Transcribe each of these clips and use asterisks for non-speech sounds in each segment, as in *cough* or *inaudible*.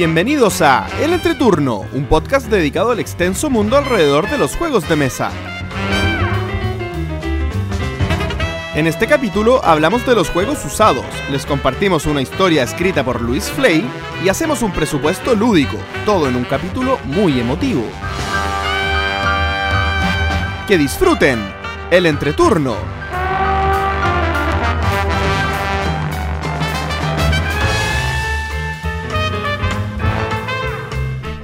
Bienvenidos a El Entreturno, un podcast dedicado al extenso mundo alrededor de los juegos de mesa. En este capítulo hablamos de los juegos usados, les compartimos una historia escrita por Luis Flay y hacemos un presupuesto lúdico, todo en un capítulo muy emotivo. Que disfruten el entreturno.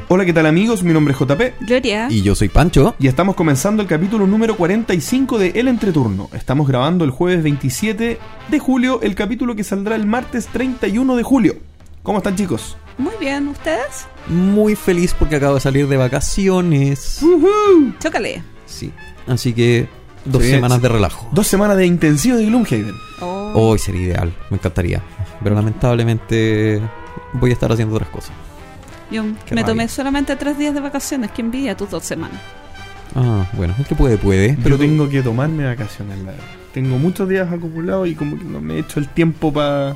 Hola, ¿qué tal amigos? Mi nombre es JP Gloria. Y yo soy Pancho. y estamos comenzando el capítulo número 45 de El Entreturno. Estamos grabando el jueves 27 de julio, el capítulo que saldrá el martes 31 de julio. ¿Cómo están chicos? Muy bien, ¿ustedes? Muy feliz porque acabo de salir de vacaciones. Chócale. Sí. Así que dos Sí, semanas sí. de relajo. Dos semanas de intensivo de Gloomhaven. Oh. Hoy sería ideal, me encantaría. Pero lamentablemente voy a estar haciendo otras cosas. Yo qué me rabia. tomé solamente tres días de vacaciones. Qué envidia tus dos semanas. Ah, bueno, el que puede, puede. Pero tengo que tomarme vacaciones, la verdad. Tengo muchos días acumulados y como que no me he hecho el tiempo para...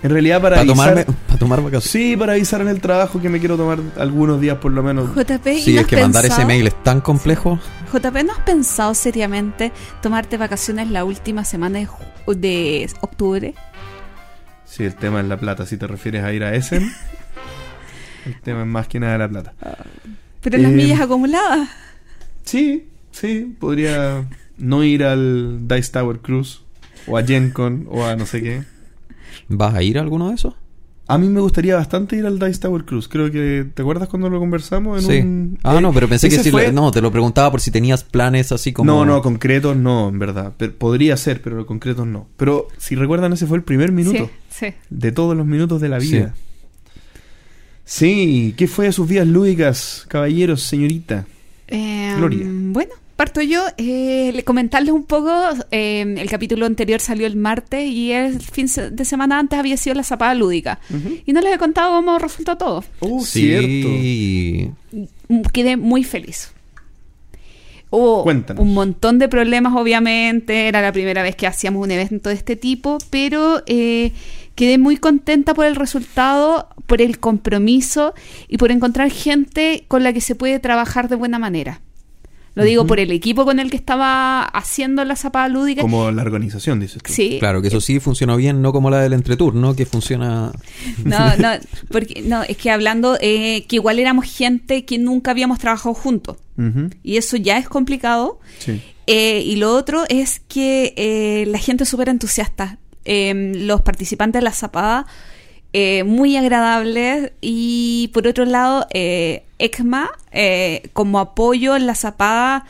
En realidad para para avisar... tomarme, para tomar vacaciones. Sí, para avisar en el trabajo que me quiero tomar algunos días por lo menos. JP, ¿y Sí, no es has que mandar ese pensado- mail es tan complejo. JP, ¿no has pensado seriamente tomarte vacaciones la última semana de, de octubre? Sí, el tema es la plata. Si te refieres a ir a Essen, *laughs* el tema es más que nada la plata. Pero las Eh, millas acumuladas. Sí, sí, podría no ir al Dice Tower Cruise o a Gen Con o a no sé qué. ¿Vas a ir a alguno de esos? A mí me gustaría bastante ir al Dice Tower Cruise. Creo que. ¿Te acuerdas cuando lo conversamos? En sí. un- ah, eh, no, pero pensé que fue- No, te lo preguntaba por si tenías planes así como. No, no, concretos no, en verdad. Pero podría ser, pero concretos no. Pero si recuerdan, ese fue el primer minuto. Sí, sí. De todos los minutos de la vida. Sí, ¿qué fue de sus vidas lúdicas, caballeros, señorita? Eh, Gloria. Bueno, parto yo. Eh, le- comentarles un poco. eh, el capítulo anterior salió el martes y el fin de semana antes había sido la zapada lúdica. Y no les he contado cómo resultó todo. Oh, cierto. sí. Mm, Quedé muy feliz. Hubo Cuéntanos. un montón de problemas, obviamente. Era la primera vez que hacíamos un evento de este tipo, pero eh, quedé muy contenta por el resultado, por el compromiso y por encontrar gente con la que se puede trabajar de buena manera. Lo digo por el equipo con el que estaba haciendo la zapada lúdica. Como la organización, dices tú. Sí, Claro, que eso sí funcionó bien, no como la del entreturno, que funciona. No, *laughs* no, porque no, es que hablando eh, que igual éramos gente que nunca habíamos trabajado juntos y eso ya es complicado. Sí. Eh, y lo otro es que eh, la gente es súper entusiasta. Eh, los participantes de la zapada, eh, muy agradables. Y por otro lado, eh, ECMA, eh, como apoyo en la zapada,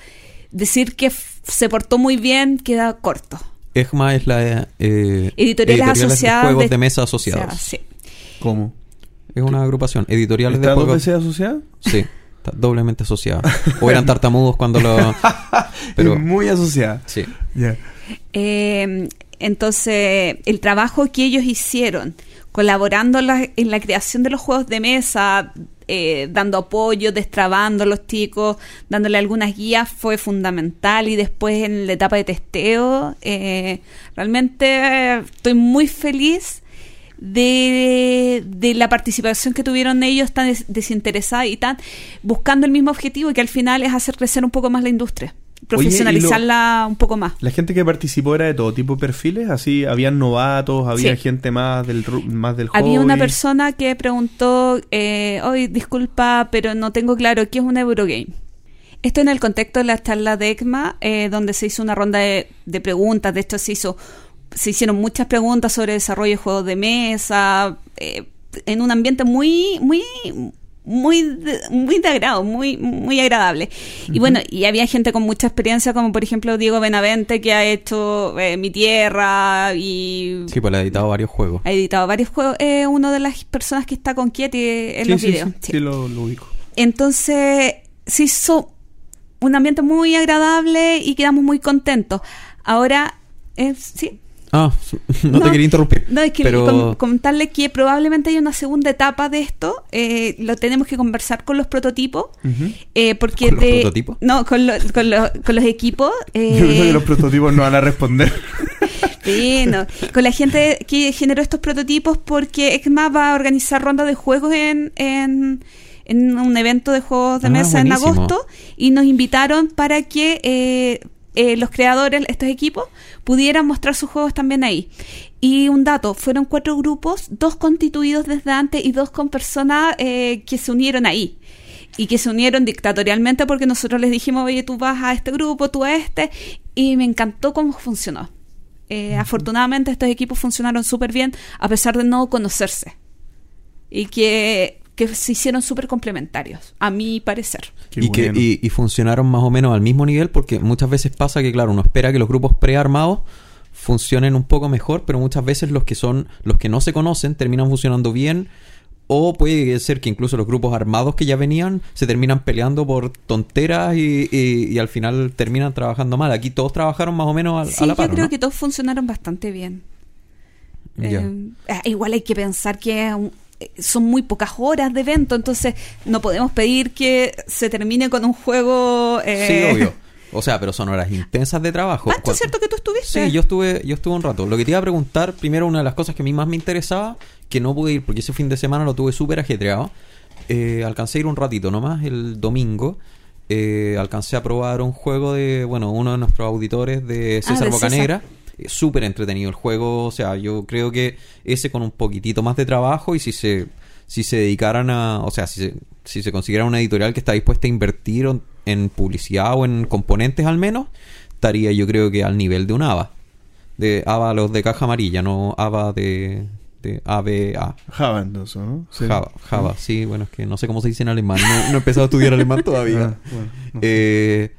decir que se portó muy bien queda corto. EGMA es la. eh, Editoriales, asociadas. de juegos de- de, mesa o asociados. sea, sí. ¿Cómo? Es una agrupación. Editoriales de ¿Está dos juegos. veces asociada? Sí, está doblemente asociada. *laughs* O eran tartamudos cuando lo. *laughs* Pero. Muy asociada. Sí. Ya. Eh, entonces, el trabajo que ellos hicieron, colaborando en la, en la creación de los juegos de mesa, eh, dando apoyo, destrabando a los chicos, dándole algunas guías, fue fundamental. Y después en la etapa de testeo, eh, realmente eh, estoy muy feliz de, de la participación que tuvieron ellos tan des- desinteresada y tan buscando el mismo objetivo, que al final es hacer crecer un poco más la industria, profesionalizarla un poco más. La gente que participó era de todo tipo de perfiles, así habían novatos, había Sí. gente más del más del Había una hobby. persona que preguntó, eh, hoy disculpa, pero no tengo claro qué es un Eurogame. Esto en el contexto de la charla de ECMA, eh, donde se hizo una ronda de, de preguntas, de hecho se hizo, se hicieron muchas preguntas sobre desarrollo de juegos de mesa, eh, en un ambiente muy, muy, muy, de, muy de agrado, muy, muy agradable. Y bueno, y había gente con mucha experiencia, como por ejemplo Diego Benavente, que ha hecho eh, Mi Tierra y Sí, pues he editado varios juegos. ha editado varios juegos. Es una de las personas que está con Kieti en Sí, los sí, videos. sí, sí. sí, lo, lo ubico. Entonces, se hizo un ambiente muy agradable y quedamos muy contentos. Ahora, eh, sí. Ah, *laughs* no, te quería interrumpir. No, es que pero que probablemente hay una segunda etapa de esto. eh, lo tenemos que conversar con los prototipos. Eh, porque ¿Con los de- prototipos? No, con, lo- con, lo- con los equipos. *laughs* Yo creo eh, que los prototipos no van a responder. *laughs* Sí, no. Con la gente que generó estos prototipos porque ECMA va a organizar rondas de juegos en, en, en un evento de juegos de Ah, mesa en agosto y nos invitaron para que eh, eh, los creadores, estos equipos, pudieran mostrar sus juegos también ahí. Y un dato, fueron cuatro grupos, dos constituidos desde antes y dos con personas eh, que se unieron ahí. Y que se unieron dictatorialmente porque nosotros les dijimos, oye, tú vas a este grupo, tú a este. Y me encantó cómo funcionó. Eh, Afortunadamente estos equipos funcionaron súper bien a pesar de no conocerse. Y que, que se hicieron súper complementarios, a mi parecer. Qué y, que, y, y funcionaron más o menos al mismo nivel porque muchas veces pasa que, claro, uno espera que los grupos prearmados funcionen un poco mejor, pero muchas veces los que son los que no se conocen terminan funcionando bien o puede ser que incluso los grupos armados que ya venían se terminan peleando por tonteras y, y- y al final terminan trabajando mal. Aquí todos trabajaron más o menos a, Sí, a la yo par, creo ¿no? que todos funcionaron bastante bien. Eh, ah, igual hay que pensar que un- son muy pocas horas de evento, entonces no podemos pedir que se termine con un juego. Sí, eh, obvio. O sea, pero son horas intensas de trabajo. Cuan- ¿cierto que tú estuviste? Sí, yo estuve, yo estuve un rato. Lo que te iba a preguntar, primero una de las cosas que a mí más me interesaba, que no pude ir porque ese fin de semana lo tuve súper ajetreado. Eh, alcancé a ir un ratito nomás, el domingo. Eh, alcancé a probar un juego de, bueno, uno de nuestros auditores de César Ah, de Bocanegra. Eh, Súper entretenido el juego, o sea, yo creo que ese con un poquitito más de trabajo y si se, si se dedicaran a, o sea, si se, si se consiguiera una editorial que está dispuesta a invertir en- publicidad o en componentes al menos, estaría yo creo que al nivel de un ABA. De ABA los de caja amarilla, no ABA de, de ABA. Java, entonces, ¿no? Sí. Java, Java, sí, bueno, es que no sé cómo se dice en alemán, no, no he empezado a estudiar alemán todavía. *laughs* Ah, bueno, no sé. Eh,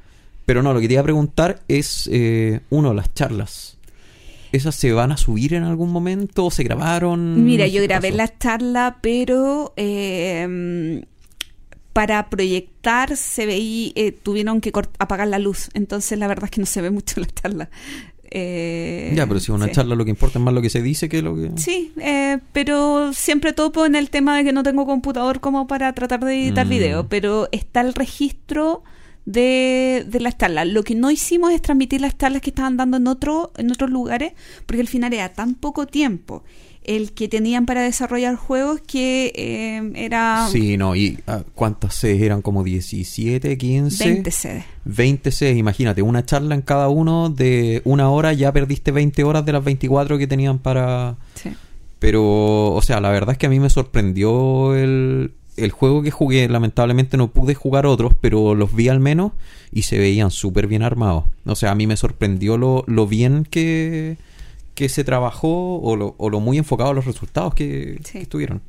pero no, lo que te iba a preguntar es, eh, uno, las charlas. ¿Esas se van a subir en algún momento? ¿Se grabaron? Mira, ¿Qué yo grabé la charla, pero eh, para proyectar se veía, eh, tuvieron que apagar la luz, entonces la verdad es que no se ve mucho la charla. Eh, Ya, pero si una sí. charla lo que importa es más lo que se dice que lo que... Sí, eh, pero siempre topo en el tema de que no tengo computador como para tratar de editar Mm. video, pero está el registro de, de las charlas. Lo que no hicimos es transmitir las charlas que estaban dando en, otro, en otros lugares, porque al final era tan poco tiempo el que tenían para desarrollar juegos que eh, era Sí, no, y ah, ¿cuántas sedes eran? Como 17, 15... 20 sedes. 20 sedes, imagínate, una charla en cada uno de una hora, ya perdiste 20 horas de las 24 que tenían para... Sí. Pero, o sea, la verdad es que a mí me sorprendió el, el juego que jugué. Lamentablemente no pude jugar otros, pero los vi al menos y se veían súper bien armados. O sea, a mí me sorprendió lo, lo bien que, que se trabajó o lo, o lo muy enfocado a los resultados que, Sí. que estuvieron.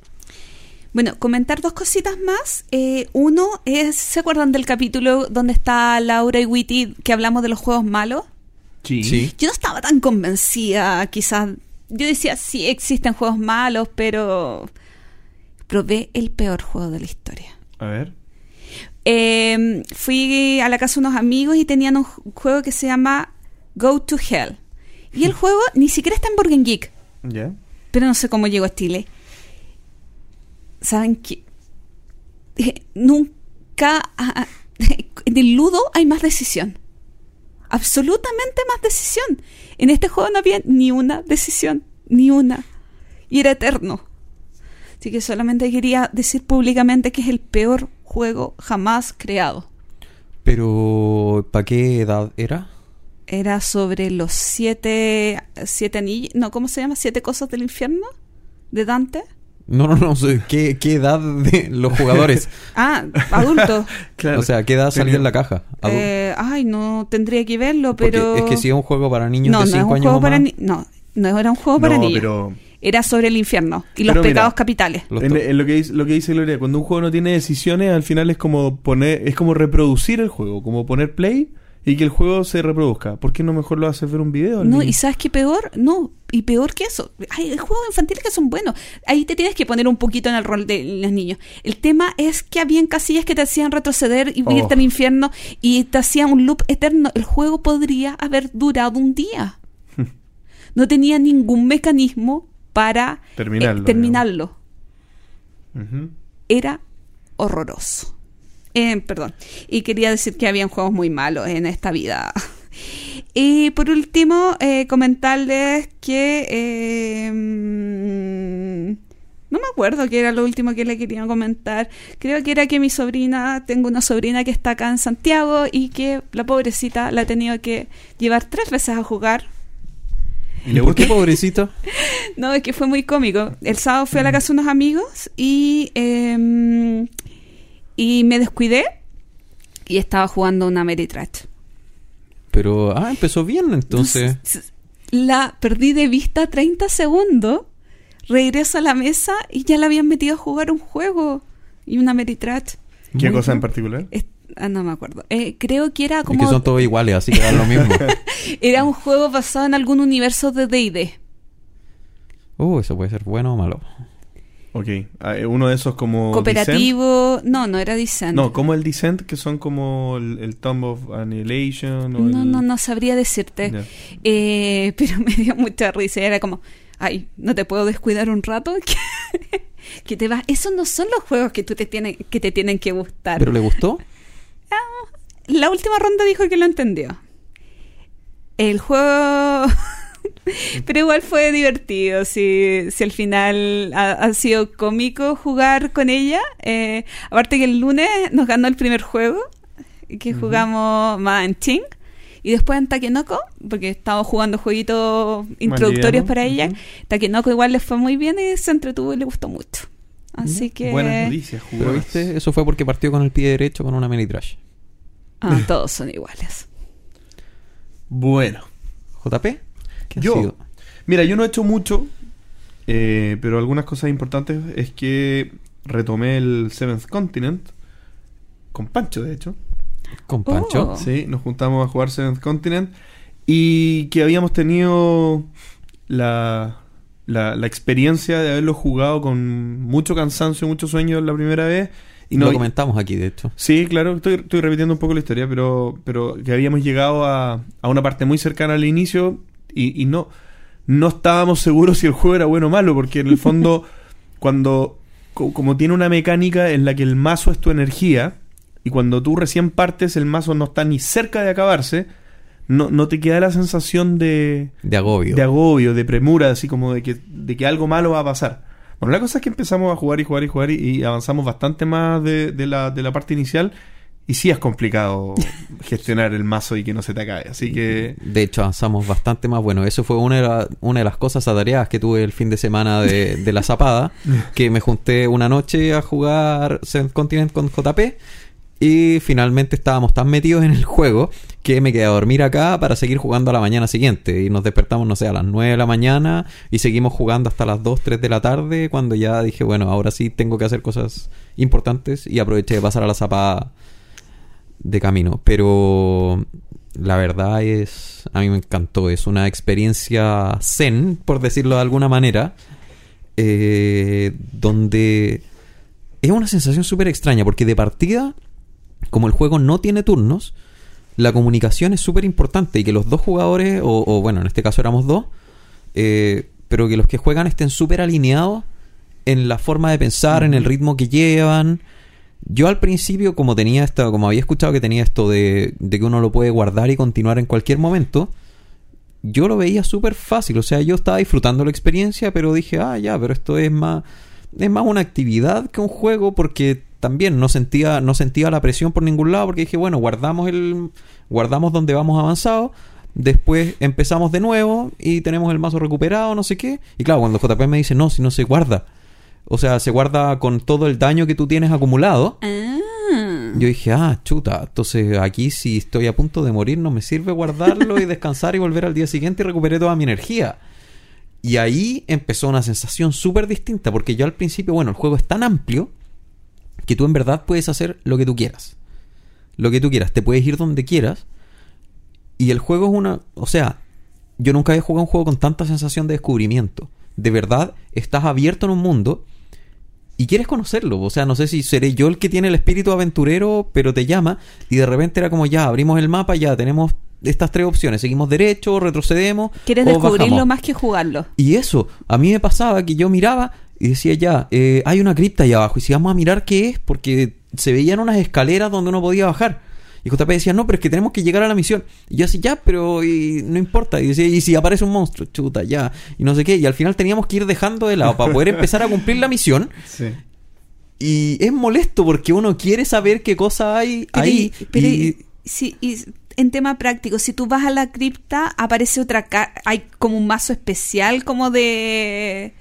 Bueno, comentar dos cositas más. Eh, uno es, ¿se acuerdan del capítulo donde está Laura y Witty que hablamos de los juegos malos? Sí. Sí. Yo no estaba tan convencida, quizás. Yo decía, sí, existen juegos malos, pero probé el peor juego de la historia. A ver. Eh, fui a la casa de unos amigos y tenían un ju- juego que se llama Go to Hell. Y el *laughs* juego ni siquiera está en Borgen Geek, Ya. pero no sé cómo llegó a Chile. ¿Saben qué? Nunca... ah, ah, *laughs* En el ludo hay más decisión. Absolutamente más decisión. En este juego no había ni una decisión. Ni una. Y era eterno. Así que solamente quería decir públicamente que es el peor juego jamás creado. Pero, ¿para qué edad era? Era sobre los siete... Siete anillos... No, ¿cómo se llama? Siete cosas del infierno. De Dante. No, no, no. ¿Qué, qué edad de los jugadores? *laughs* Ah, adulto. *laughs* Claro. O sea, ¿qué edad salía en la caja? Eh, ay, no tendría que verlo, Porque pero... es que si es un juego para niños no, de no es 5 un años más, ni- No, no era un juego para no, niños. pero Era sobre el infierno y los Pero mira, pecados capitales. los en, to- en lo que dice, lo que dice Gloria, cuando un juego no tiene decisiones, al final es como poner, es como reproducir el juego, como poner play y que el juego se reproduzca. ¿Por qué no mejor lo haces ver un video? No, niño? y sabes qué peor, no, y peor que eso, hay juegos infantiles que son buenos. Ahí te tienes que poner un poquito en el rol de los niños. El tema es que habían casillas que te hacían retroceder y Oh. irte al infierno y te hacían un loop eterno. El juego podría haber durado un día. *laughs* No tenía ningún mecanismo para eh, Terminarlo, era horroroso. Eh, perdón. Y quería decir que habían juegos muy malos en esta vida. *laughs* Y por último, eh, comentarles que... eh, no me acuerdo qué era lo último que le quería comentar. Creo que era que mi sobrina, tengo una sobrina que está acá en Santiago y que la pobrecita la ha tenido que llevar tres veces a jugar. ¿Y le ¿Por qué gusta? pobrecito? *laughs* No, es que fue muy cómico. El sábado fui a la casa de unos amigos y, eh, y me descuidé y estaba jugando una Meritrash. Pero, ah, empezó bien entonces. La perdí de vista 30 segundos, regreso a la mesa y ya la habían metido a jugar un juego y una Meritrash. ¿Qué Muy cosa en particular? Ah, no me acuerdo. Eh, creo que era Es como... que son todos iguales, así que da lo mismo. *laughs* Era un juego basado en algún universo de D&D. Uh, eso puede ser bueno o malo. Ok. Ah, eh, Uno de esos como. Descent. Cooperativo... No, no era Descent. No, como el Descent, que son como el, el Tomb of Annihilation. O no, el- no, no sabría decirte. Eh, *laughs* pero me dio mucha risa. Era como, ay, no te puedo descuidar un rato. *laughs* que- que te vas. Esos no son los juegos que tú te tienen que te tienen que gustar. ¿Pero le gustó? La última ronda dijo que lo entendió. El juego. *laughs* Pero igual fue divertido. Si, si al final ha, ha sido cómico jugar con ella. Eh, aparte que el lunes nos ganó el primer juego. Que jugamos más en Ching. Y después en Takenoko, porque estábamos jugando jueguitos introductorios para ella. ujú. Takenoko igual le fue muy bien y se entretuvo y le gustó mucho. Así que. Buenas noticias, Pero jugadas. viste, eso fue porque partió con el pie derecho con una mini trash. Ah, *laughs* todos son iguales. Bueno. ¿JP? ¿Qué Yo. sido? Mira, yo no he hecho mucho, eh, pero algunas cosas importantes es que retomé el Seventh Continent con Pancho, de hecho. Con Pancho. Oh. Sí, nos juntamos a jugar Seventh Continent y que habíamos tenido la, la, la experiencia de haberlo jugado con mucho cansancio, mucho sueño la primera vez. Y no, Lo comentamos aquí, de hecho. Sí, claro, estoy, estoy repitiendo un poco la historia, pero, pero que habíamos llegado a, a una parte muy cercana al inicio y, y no, no estábamos seguros si el juego era bueno o malo, porque en el fondo, *laughs* cuando, co- como tiene una mecánica en la que el mazo es tu energía, y cuando tú recién partes, el mazo no está ni cerca de acabarse, no, no te queda la sensación de, De agobio. de agobio, de premura, así como de que, de que algo malo va a pasar. Bueno, la cosa es que empezamos a jugar y jugar y jugar y, y avanzamos bastante más de, de la, de la parte inicial y sí es complicado *laughs* gestionar el mazo y que no se te acabe. Así que De hecho, avanzamos bastante más. Bueno, eso fue una de, la- una de las cosas atareadas que tuve el fin de semana de, de la zapada. *laughs* que me junté una noche a jugar Seventh Continent con JP. Y finalmente estábamos tan metidos en el juego que me quedé a dormir acá para seguir jugando a la mañana siguiente. Y nos despertamos, no sé, a las 9 de la mañana y seguimos jugando hasta las 2, 3 de la tarde. Cuando ya dije, bueno, ahora sí tengo que hacer cosas importantes. Y aproveché de pasar a la zapada de camino. Pero la verdad es, a mí me encantó. Es una experiencia zen, por decirlo de alguna manera, eh, donde es una sensación súper extraña, porque de partida, como el juego no tiene turnos, la comunicación es súper importante y que los dos jugadores, o, o bueno, en este caso éramos dos, eh, pero que los que juegan estén súper alineados en la forma de pensar, en el ritmo que llevan. Yo al principio, como tenía esto, como había escuchado que tenía esto de, de que uno lo puede guardar y continuar en cualquier momento, yo lo veía súper fácil. O sea, yo estaba disfrutando la experiencia, pero dije, ah, ya, pero esto es más, es más una actividad que un juego, porque también no sentía, no sentía la presión por ningún lado, porque dije, bueno, guardamos el, guardamos donde vamos avanzado. Después empezamos de nuevo y tenemos el mazo recuperado, no sé qué. Y claro, cuando JP me dice, no, si no se guarda. O sea, se guarda con todo el daño que tú tienes acumulado. Ah. Yo dije, ah, chuta, entonces aquí si estoy a punto de morir no me sirve guardarlo y descansar y volver al día siguiente y recuperé toda mi energía. Y ahí empezó una sensación súper distinta, porque yo al principio, bueno, el juego es tan amplio que tú en verdad puedes hacer lo que tú quieras. Lo que tú quieras, te puedes ir donde quieras. Y el juego es una, o sea, yo nunca había jugado un juego con tanta sensación de descubrimiento. De verdad, estás abierto en un mundo y quieres conocerlo. O sea, no sé si seré yo el que tiene el espíritu aventurero, pero te llama y de repente era como ya, abrimos el mapa, ya tenemos estas tres opciones, seguimos derecho, retrocedemos. Quieres o descubrirlo bajamos. más que jugarlo. Y eso, a mí me pasaba que yo miraba y decía ya, eh, hay una cripta allá abajo y si vamos a mirar qué es, porque se veían unas escaleras donde uno podía bajar. Y JP decía, no, pero es que tenemos que llegar a la misión. Y yo decía, ya, pero y, no importa. Y decía, y si aparece un monstruo, chuta, ya. Y no sé qué. Y al final teníamos que ir dejando de lado para poder *laughs* empezar a cumplir la misión. Sí. Y es molesto porque uno quiere saber qué cosa hay Pero ahí. y- pero y- sí, y en tema práctico, si tú vas a la cripta, aparece otra ca- hay como un mazo especial como de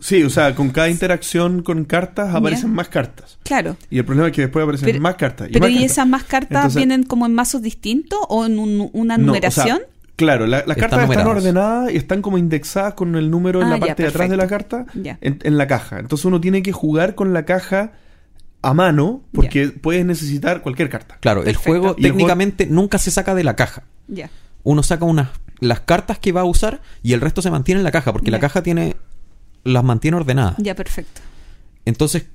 Sí, o sea, con cada interacción con cartas aparecen más cartas. claro. Y el problema es que después aparecen Pero- más cartas. Pero más ¿y cartas. esas más cartas Entonces- vienen como en mazos distintos o en un- una No, o sea, numeración? claro, la- las Están cartas están ordenadas y están como indexadas con el número en Ah, la ya, parte de atrás de la carta, en, en la caja. Entonces uno tiene que jugar con la caja a mano porque puedes necesitar cualquier carta. Claro, el juego Y el juego- técnicamente nunca se saca de la caja. ya. Uno saca unas las cartas que va a usar y el resto se mantiene en la caja, porque la caja tiene las mantiene ordenadas. Ya, perfecto. Entonces,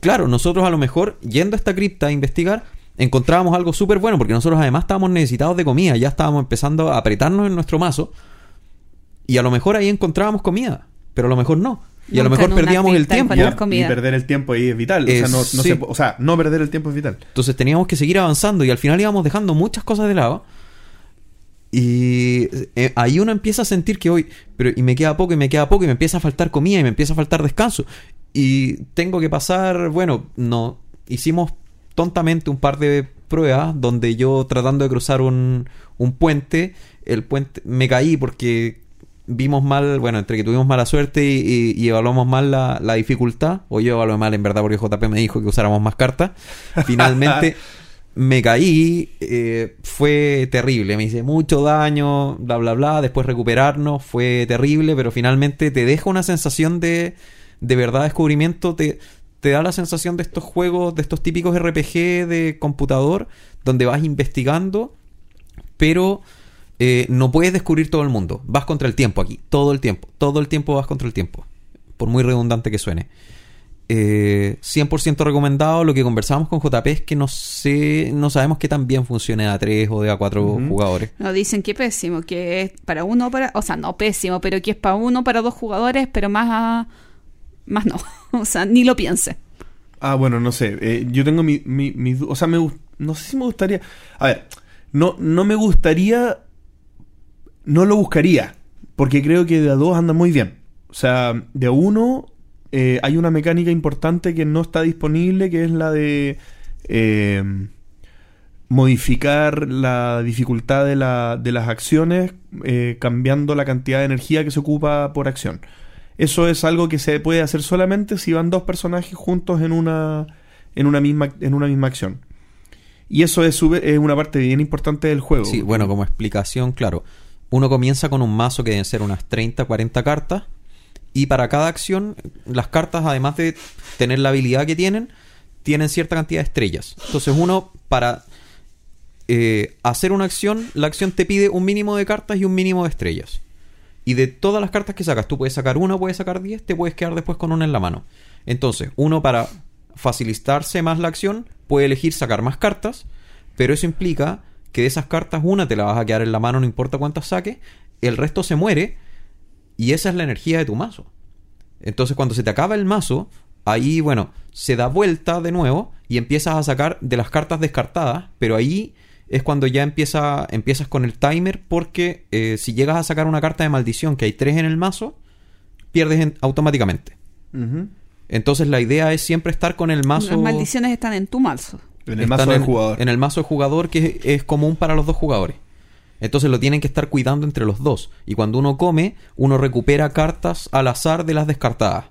claro, nosotros a lo mejor, yendo a esta cripta a investigar, encontrábamos algo súper bueno, porque nosotros además estábamos necesitados de comida, ya estábamos empezando a apretarnos en nuestro mazo, y a lo mejor ahí encontrábamos comida, pero a lo mejor no. Y a lo mejor perdíamos el tiempo. Y perder el tiempo ahí es vital. o, sea, no, no sí. se o sea, no perder el tiempo es vital. Entonces teníamos que seguir avanzando y al final íbamos dejando muchas cosas de lado. Y eh, ahí uno empieza a sentir que hoy, pero y me queda poco y me queda poco y me empieza a faltar comida y me empieza a faltar descanso. Y tengo que pasar, bueno, no, hicimos tontamente un par de pruebas donde yo tratando de cruzar un, un puente, el puente me caí porque vimos mal, bueno, entre que tuvimos mala suerte y, evaluamos mal la, la dificultad, o yo evalué mal en verdad porque JP me dijo que usáramos más cartas, finalmente *laughs* me caí, eh, fue terrible, me hice mucho daño, bla, bla, bla, después recuperarnos, fue terrible, pero finalmente te deja una sensación de, de verdad descubrimiento, te, te da la sensación de estos juegos, de estos típicos RPG de computador, donde vas investigando, pero eh, no puedes descubrir todo el mundo, vas contra el tiempo aquí, todo el tiempo, todo el tiempo vas contra el tiempo, por muy redundante que suene. Eh, 100% recomendado. Lo que conversábamos con JP es que no sé, no sabemos qué tan bien funciona de a 3 o de a 4 Ujú. jugadores. No, dicen que pésimo, que es para uno, para, o sea, no pésimo, pero que es para uno, para dos jugadores, pero más, a- más no, *laughs* o sea, ni lo piense. Ah, bueno, no sé. eh, yo tengo mi, mi, O sea, me, no sé si me gustaría. A ver, no, no me gustaría. No lo buscaría. Porque creo que de a dos anda muy bien. O sea, de a uno eh, hay una mecánica importante que no está disponible, que es la de eh, modificar la dificultad de, la, de las acciones eh, cambiando la cantidad de energía que se ocupa por acción. Eso es algo que se puede hacer solamente si van dos personajes juntos en una, en una, misma, en una misma acción. Y eso es, es una parte bien importante del juego. Sí, bueno, como explicación, claro. Uno comienza con un mazo que deben ser unas 30, 40 cartas. Y para cada acción, las cartas, además de tener la habilidad que tienen, tienen cierta cantidad de estrellas. Entonces uno, para eh, hacer una acción, la acción te pide un mínimo de cartas y un mínimo de estrellas. Y de todas las cartas que sacas, tú puedes sacar una, puedes sacar 10, te puedes quedar después con una en la mano. Entonces, uno para facilitarse más la acción, puede elegir sacar más cartas, pero eso implica que de esas cartas una te la vas a quedar en la mano no importa cuántas saques, el resto se muere y esa es la energía de tu mazo. Entonces cuando se te acaba el mazo, ahí bueno, se da vuelta de nuevo y empiezas a sacar de las cartas descartadas, pero ahí es cuando ya empieza, empiezas con el timer porque eh, si llegas a sacar una carta de maldición que hay tres en el mazo, pierdes en- automáticamente. Entonces la idea es siempre estar con el mazo... Las maldiciones están en tu mazo. En el Están mazo del jugador. En el mazo de jugador que es, es común para los dos jugadores. Entonces lo tienen que estar cuidando entre los dos. Y cuando uno come, uno recupera cartas al azar de las descartadas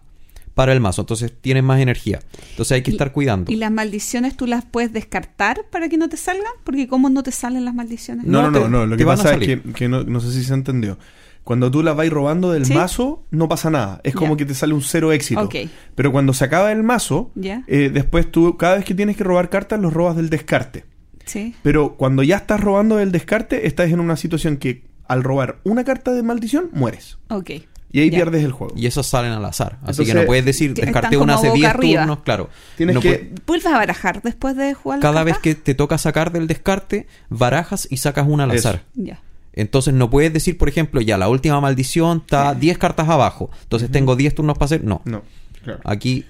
para el mazo. Entonces tienen más energía. Entonces hay que estar cuidando. ¿Y las maldiciones tú las puedes descartar para que no te salgan? Porque ¿cómo no te salen las maldiciones? No, no, No, no, te- no. Lo que pasa es salir. que, que no, no sé si se entendió. Cuando tú las vais robando del Sí. mazo, no pasa nada. Es como que te sale un cero éxito. Ok. Pero cuando se acaba el mazo, Ya. eh, después tú, cada vez que tienes que robar cartas, los robas del descarte. Sí. Pero cuando ya estás robando del descarte, estás en una situación que al robar una carta de maldición, mueres. Ok. Y ahí Ya. pierdes el juego. Y esas salen al azar. Así Entonces, que no puedes decir, descarté una hace boca 10 arriba. turnos, claro. Tienes No que... ¿Vuelves a barajar después de jugar cada vez que te toca sacar del descarte, barajas y sacas una al Eso. azar. Ya. Entonces no puedes decir, por ejemplo, ya la última maldición está 10 cartas abajo. Entonces tengo 10 turnos para hacer. No. No, claro. Aquí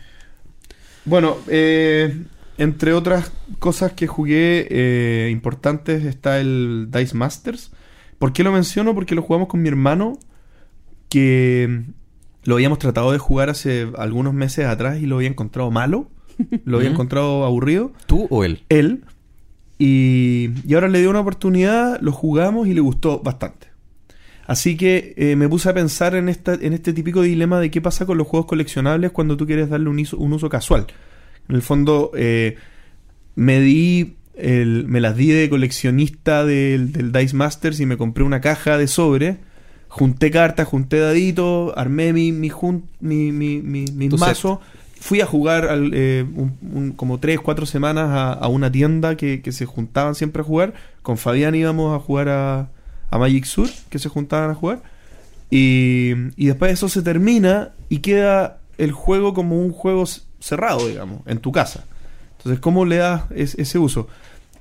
Bueno, eh, entre otras cosas que jugué eh, importantes está el Dice Masters. ¿Por qué lo menciono? Porque lo jugamos con mi hermano, que lo habíamos tratado de jugar hace algunos meses atrás y lo había encontrado malo, *laughs* lo había encontrado aburrido. ¿Tú o él? Él. Y, y ahora le dio una oportunidad, lo jugamos y le gustó bastante. Así que eh, me puse a pensar en, esta, en este típico dilema de qué pasa con los juegos coleccionables cuando tú quieres darle un, iso- un uso casual. En el fondo, eh, me di el- me las di de coleccionista del, del Dice Masters y me compré una caja de sobre. Junté cartas, junté daditos, armé mi, mi, jun- mi, mi, mi- mazos. Fui a jugar al, eh, un- un- como tres, cuatro semanas a, a una tienda que, que se juntaban siempre a jugar. Con Fabián íbamos a jugar a, a Magic Sur, que se juntaban a jugar. Y, y después eso se termina y queda el juego como un juego cerrado, digamos, en tu casa. Entonces, ¿cómo le das es- ese uso?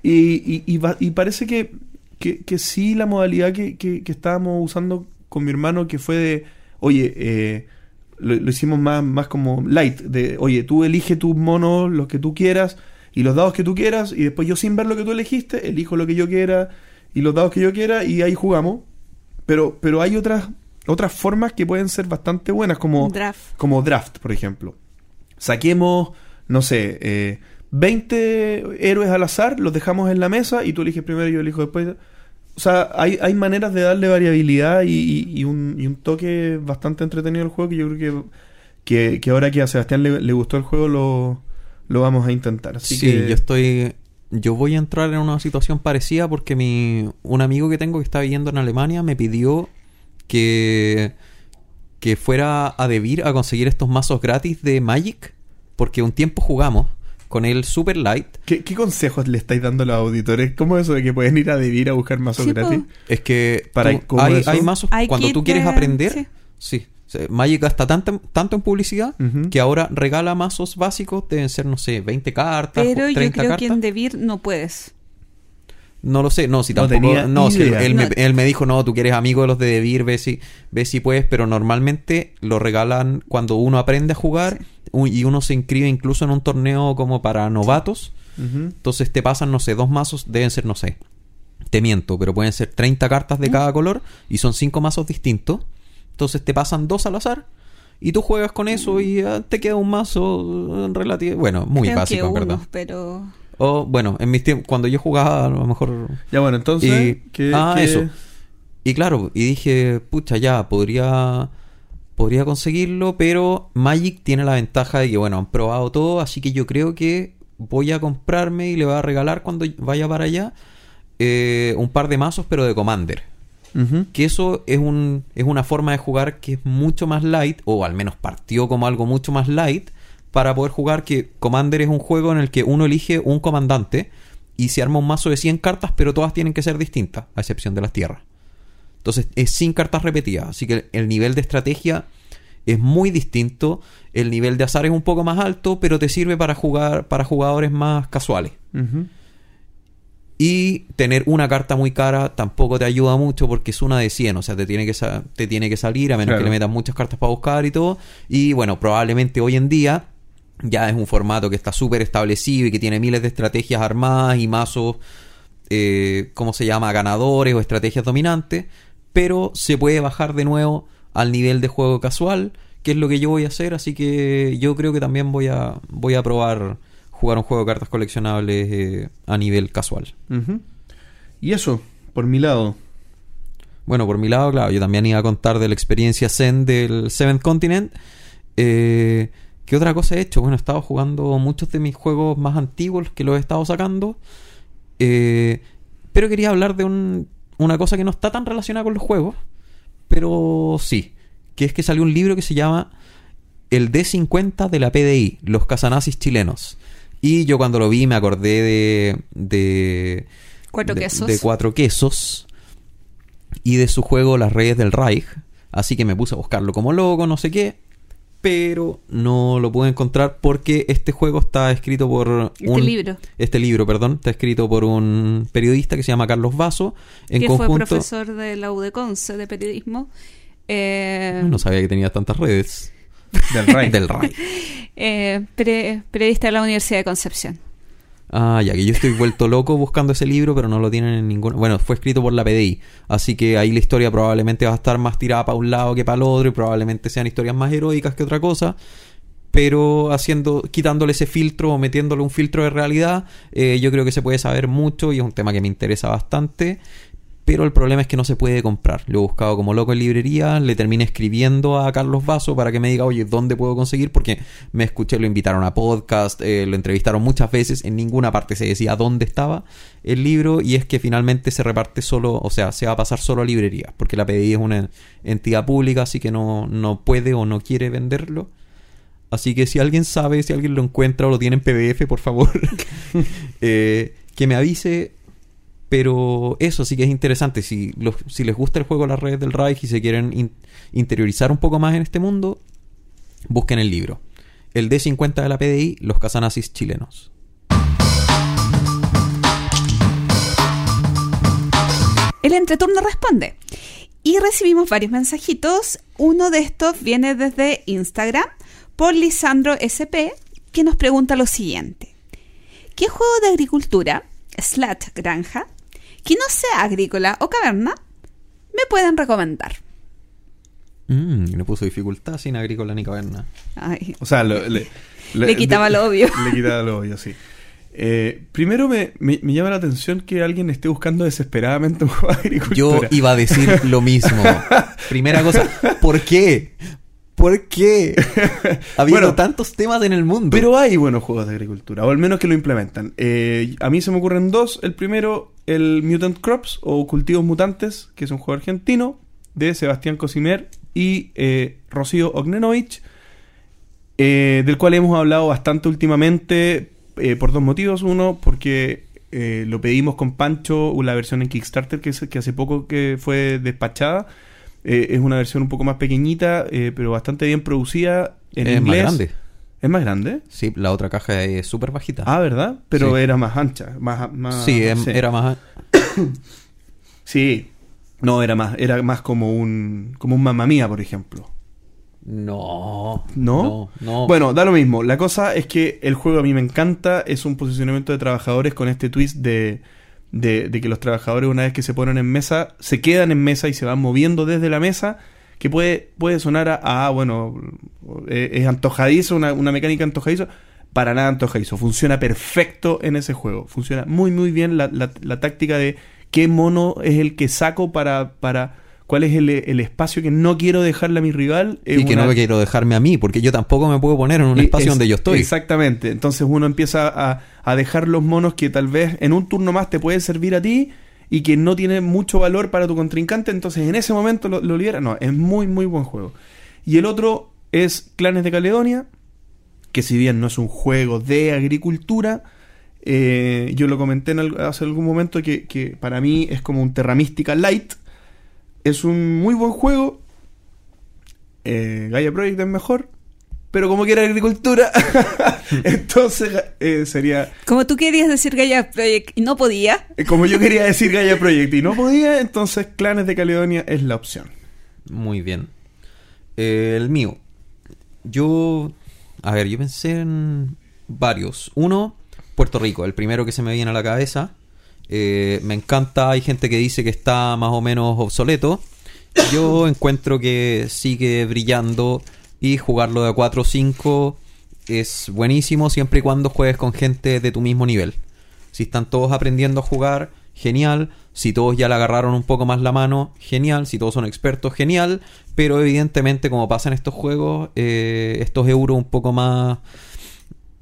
Y, y- y va- y parece que, que, que sí la modalidad que, que- que estábamos usando con mi hermano, que fue de, oye, eh, lo, lo hicimos más, más como light, de, oye, tú elige tus monos, los que tú quieras, y los dados que tú quieras, y después yo sin ver lo que tú elegiste, elijo lo que yo quiera, y los dados que yo quiera, y ahí jugamos. Pero, pero hay otras, otras formas que pueden ser bastante buenas, como Draft. como draft, por ejemplo. Saquemos, no sé, eh, 20 héroes al azar, los dejamos en la mesa y tú eliges primero y yo elijo después. O sea, hay, hay maneras de darle variabilidad y, y- y un, y un toque bastante entretenido al juego que yo creo que, que, que ahora que a Sebastián le, le gustó el juego lo, lo vamos a intentar. Así sí, que yo estoy. Yo voy a entrar en una situación parecida porque mi un amigo que tengo que está viviendo en Alemania me pidió que que fuera a Debir a conseguir estos mazos gratis de Magic porque un tiempo jugamos con el Super Light. ¿qué, qué consejos le estáis dando a los auditores? ¿Cómo es eso de que pueden ir a Devir a buscar mazos Sí, gratis? Es que Para- tú- ¿cómo hay, eso? hay mazos Hay cuando tú quieres de- aprender. sí. Magic gasta tanto, tanto en publicidad que ahora regala mazos básicos, deben ser, no sé, 20 cartas, Pero yo 30 creo cartas. que en Debir no puedes. No lo sé, no, si No tampoco. tenía No, si él, me, él me dijo, no, tú quieres amigo de los de Debir, ve si, ve si puedes, pero normalmente lo regalan cuando uno aprende a jugar y uno se inscribe incluso en un torneo como para novatos. Entonces te pasan, no sé, dos mazos, deben ser, no sé, te miento, pero pueden ser 30 cartas de cada color y son cinco mazos distintos. Entonces te pasan dos al azar y tú juegas con eso y ah, te queda un mazo relativo, bueno, muy Creo básico que en verdad. uno, pero O bueno, en mis tiempos, cuando yo jugaba a lo mejor Ya bueno, entonces... y, ¿qué- ah, qué- eso. Y claro, y dije, pucha, ya, podría, podría conseguirlo, pero Magic tiene la ventaja de que, bueno, han probado todo, así que yo creo que voy a comprarme y le voy a regalar cuando vaya para allá eh, un par de mazos, pero de Commander. Que eso es, un, es una forma de jugar que es mucho más light, o al menos partió como algo mucho más light, para poder jugar que Commander es un juego en el que uno elige un comandante y se arma un mazo de 100 cartas, pero todas tienen que ser distintas, a excepción de las tierras. Entonces es sin cartas repetidas, así que el nivel de estrategia es muy distinto, el nivel de azar es un poco más alto, pero te sirve para jugar para jugadores más casuales. Y tener una carta muy cara tampoco te ayuda mucho porque es una de 100, o sea, te tiene que, sa- te tiene que salir a menos Claro. que le metas muchas cartas para buscar y todo. Y bueno, probablemente hoy en día ya es un formato que está súper establecido y que tiene miles de estrategias armadas y mazos, eh, ¿cómo se llama?, ganadores o estrategias dominantes, pero se puede bajar de nuevo al nivel de juego casual, que es lo que yo voy a hacer, así que yo creo que también voy a, voy a probar jugar un juego de cartas coleccionables eh, a nivel casual. Y eso, por mi lado. Bueno, por mi lado, claro, yo también iba a contar de la experiencia Zen del Seventh Continent. Eh, ¿Qué otra cosa he hecho? Bueno, he estado jugando muchos de mis juegos más antiguos que los he estado sacando. Eh, pero quería hablar de un- una cosa que no está tan relacionada con los juegos, pero sí, que es que salió un libro que se llama El D50 de la PDI, los casanazis chilenos. Y yo cuando lo vi me acordé de... de Cuatro de- quesos. De cuatro quesos. Y de su juego Las Reyes del Reich. Así que me puse a buscarlo como loco, no sé qué. Pero no lo pude encontrar porque este juego está escrito por Este un... libro. Este libro, perdón. Está escrito por un periodista que se llama Carlos Vaso. En que fue conjunto... profesor de la UDECONCE de periodismo. Eh, No sabía que tenía tantas redes. Del Rai. *laughs* del Reich. *laughs* eh, pre- periodista de la Universidad de Concepción. Ah, ya que yo estoy vuelto loco buscando ese libro, pero no lo tienen en ningún... Bueno, fue escrito por la PDI, así que ahí la historia probablemente va a estar más tirada para un lado que para el otro y probablemente sean historias más heroicas que otra cosa, pero haciendo, quitándole ese filtro o metiéndole un filtro de realidad, eh, yo creo que se puede saber mucho y es un tema que me interesa bastante. Pero el problema es que no se puede comprar. Lo he buscado como loco en librería, le terminé escribiendo a Carlos Vaso para que me diga, oye, ¿dónde puedo conseguir? Porque me escuché, lo invitaron a podcast, eh, lo entrevistaron muchas veces, en ninguna parte se decía dónde estaba el libro y es que finalmente se reparte solo, o sea, se va a pasar solo a librerías, porque la PDI es una entidad pública, así que no, no puede o no quiere venderlo. Así que si alguien sabe, si alguien lo encuentra o lo tiene en PDF, por favor, *laughs* eh, que me avise pero eso sí que es interesante. Si, los, si les gusta el juego Las redes del Reich y se quieren in- interiorizar un poco más en este mundo, busquen el libro. El D50 de la PDI, Los Casanazis chilenos. El entreturno responde. Y recibimos varios mensajitos. Uno de estos viene desde Instagram por Lisandro SP, que nos pregunta lo siguiente. ¿Qué juego de agricultura, slat granja, que no sea agrícola o caverna, me pueden recomendar? Mm, le puso dificultad sin agrícola ni caverna. Ay, O sea, lo- le, *laughs* Le quitaba lo obvio. *laughs* Le quitaba lo obvio, sí. Eh, primero me, me- me llama la atención que alguien esté buscando desesperadamente un juego de Yo agricultura. iba a decir lo mismo. *laughs* Primera cosa, ¿por qué? ¿Por qué? *laughs* Habiendo Bueno, tantos temas en el mundo. Pero hay buenos juegos de agricultura, o al menos que lo implementan. Eh, a mí se me ocurren dos. El primero, el Mutant Crops o Cultivos Mutantes, que es un juego argentino de Sebastián Cosimer y eh, Rocío Ognenovich, eh, del cual hemos hablado bastante últimamente eh, por dos motivos. Uno, porque eh, lo pedimos con Pancho, la versión en Kickstarter que, se- que hace poco que fue despachada. Eh, es una versión un poco más pequeñita, eh, pero bastante bien producida en es más inglés. grande. ¿Es más grande? Sí, la otra caja es súper bajita. Ah, ¿verdad? Pero Sí. era más ancha. Más, más- sí, em- era más... *coughs* Sí. No, era más, era más como un, como un mamá mía, por ejemplo. No. ¿No? No, no. Bueno, da lo mismo. La cosa es que el juego a mí me encanta. Es un posicionamiento de trabajadores con este twist de, de, que los trabajadores una vez que se ponen en mesa, se quedan en mesa y se van moviendo desde la mesa. Que puede, puede sonar a, a, bueno, eh, es antojadizo, una, una mecánica antojadizo. Para nada antojadizo. Funciona perfecto en ese juego. Funciona muy, muy bien la, la- la táctica de qué mono es el que saco para... para cuál es el, el espacio que no quiero dejarle a mi rival. Y que no quiero dejarme a mí, porque yo tampoco me puedo poner en un espacio es- donde yo estoy. Exactamente. Entonces uno empieza a, a dejar los monos que tal vez en un turno más te pueden servir a ti y que no tiene mucho valor para tu contrincante. Entonces en ese momento lo, lo libera. No, es muy, muy buen juego. Y el otro es Clanes de Caledonia, que si bien no es un juego de agricultura, eh, yo lo comenté en hace algún momento que, que para mí es como un Terra Mística Light. Es un muy buen juego. Eh, Gaia Project es mejor. Pero como quiera agricultura, *laughs* entonces eh, sería. Como tú querías decir Gaia Project y no podía, eh, Como yo quería decir Gaia Project y no podía, entonces Clanes de Caledonia es la opción. Muy bien. Eh, el mío. Yo. A ver, yo pensé en varios. Uno, Puerto Rico, el primero que se me viene a la cabeza. Eh, me encanta, hay gente que dice que está más o menos obsoleto. Yo *coughs* encuentro que sigue brillando y jugarlo de 4 o 5 es buenísimo siempre y cuando juegues con gente de tu mismo nivel. Si están todos aprendiendo a jugar, genial. Si todos ya le agarraron un poco más la mano, genial. Si todos son expertos, genial. Pero evidentemente, como pasa en estos juegos, eh, estos euros un poco más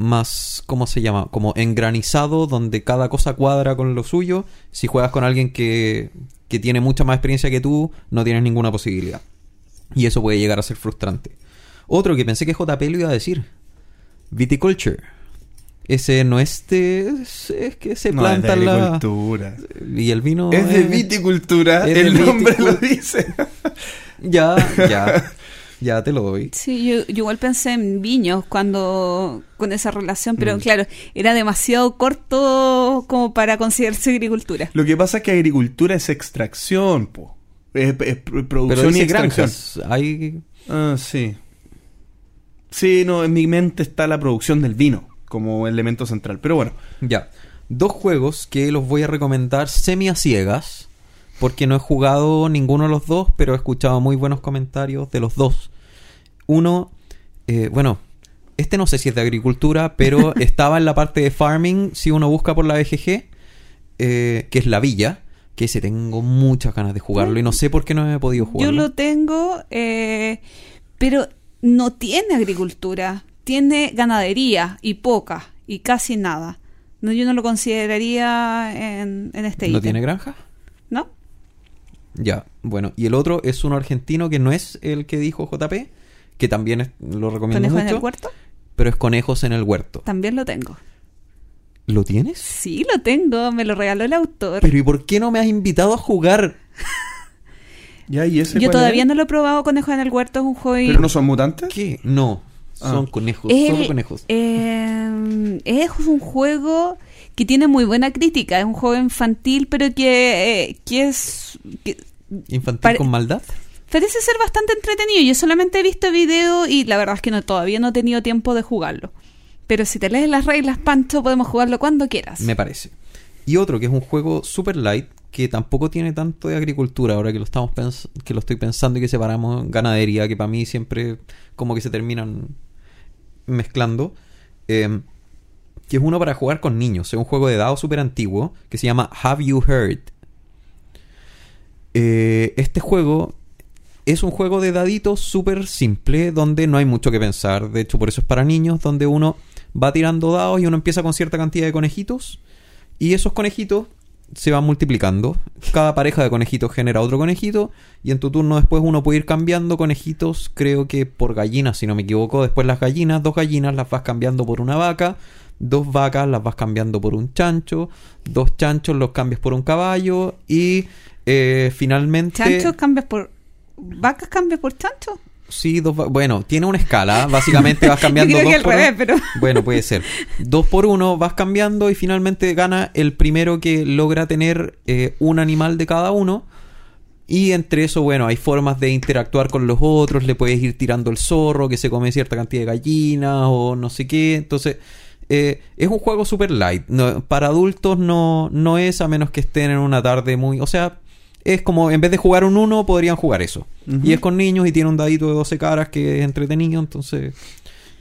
más, ¿cómo se llama? Como engranizado, donde cada cosa cuadra con lo suyo. Si juegas con alguien que, que tiene mucha más experiencia que tú, no tienes ninguna posibilidad. Y eso puede llegar a ser frustrante. Otro que pensé que JP lo iba a decir. Viticulture. Ese no es de... Es, es que se No, es de planta la... Y el vino... Es de viticultura, es de el nombre lo dice. Ya, ya. *laughs* ya te lo doy. Sí, yo, yo igual pensé en viños cuando con esa relación, Mm. pero claro, era demasiado corto como para considerarse agricultura. Lo que pasa es que agricultura es extracción, po. Es, es pr- Pero producción y extracción. granjas. Hay... Ah, sí. Sí, no, en mi mente está la producción del vino como elemento central. Pero bueno, Ya. Dos juegos que los voy a recomendar semi a ciegas. Porque no he jugado ninguno de los dos, pero he escuchado muy buenos comentarios de los dos. Uno, eh, bueno, este no sé si es de agricultura, pero *laughs* estaba en la parte de farming, si uno busca por la BGG, eh, que es La Villa, que ese tengo muchas ganas de jugarlo y no sé por qué no he podido Yo jugarlo. lo tengo, eh, pero no tiene agricultura, tiene ganadería y poca, y casi nada. No, yo no lo consideraría en, en este ¿No ítem. tiene granja? ¿No? Ya, bueno. Y el otro es uno argentino que no es el que dijo JP, que también es- lo recomiendo ¿Conejo en mucho, el huerto? pero es Conejos en el Huerto. También lo tengo. ¿Lo tienes? Sí, lo tengo, me lo regaló el autor. Pero ¿y por qué no me has invitado a jugar? *laughs* ya y ese Yo todavía es? no lo he probado Conejo en el huerto, es un juego... ¿Pero no son mutantes? ¿Qué? No, son Ah. conejos, Es solo conejos. eh, es un juego que tiene muy buena crítica. Es un juego infantil, pero que, eh, que es. que ¿Infantil con maldad? Parece ser bastante entretenido. Yo solamente he visto video y la verdad es que no, todavía no he tenido tiempo de jugarlo. Pero si te lees las reglas, Pancho, podemos jugarlo cuando quieras. Me parece. Y otro que es un juego super light que tampoco tiene tanto de agricultura ahora que lo estamos que lo estoy pensando y que separamos ganadería que para mí siempre como que se terminan mezclando eh, que es uno para jugar con niños es un juego de dados súper antiguo que se llama Have You Heard Eh, este juego es un juego de daditos súper simple donde no hay mucho que pensar de hecho por eso es para niños donde uno va tirando dados y uno empieza con cierta cantidad de conejitos y esos conejitos se van multiplicando. Cada pareja de conejitos genera otro conejito. Y en tu turno después uno puede ir cambiando conejitos, creo que por gallinas, si no me equivoco. Después las gallinas, dos gallinas las vas cambiando por una vaca. Dos vacas las vas cambiando por un chancho. Dos chanchos los cambias por un caballo. Y eh, finalmente... ¿Chanchos cambias por. ¿Vacas cambias por chancho? Sí, dos bueno, tiene una escala. Básicamente vas *laughs* cambiando Yo creo dos que al por revés, pero- *laughs* Bueno, puede ser. Dos por uno vas cambiando y finalmente gana el primero que logra tener eh, un animal de cada uno. Y entre eso, bueno, hay formas de interactuar con los otros. Le puedes ir tirando el zorro que se come cierta cantidad de gallinas o no sé qué. Entonces, eh, es un juego super light. No, para adultos no, no es a menos que estén en una tarde muy... O sea, es como en vez de jugar un 1 podrían jugar eso. Y es con niños y tiene un dadito de 12 caras que es entretenido. Entonces...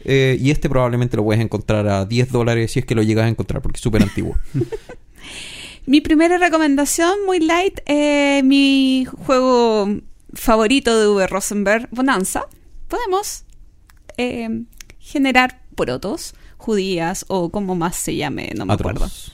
eh, y este probablemente lo puedes encontrar a 10 dólares si es que lo llegas a encontrar porque es súper antiguo. *laughs* Mi primera recomendación, muy light, eh, mi juego favorito de V. Rosenberg, Bonanza. Podemos eh, generar porotos, judías o como más se llame, no me acuerdo. Atroz.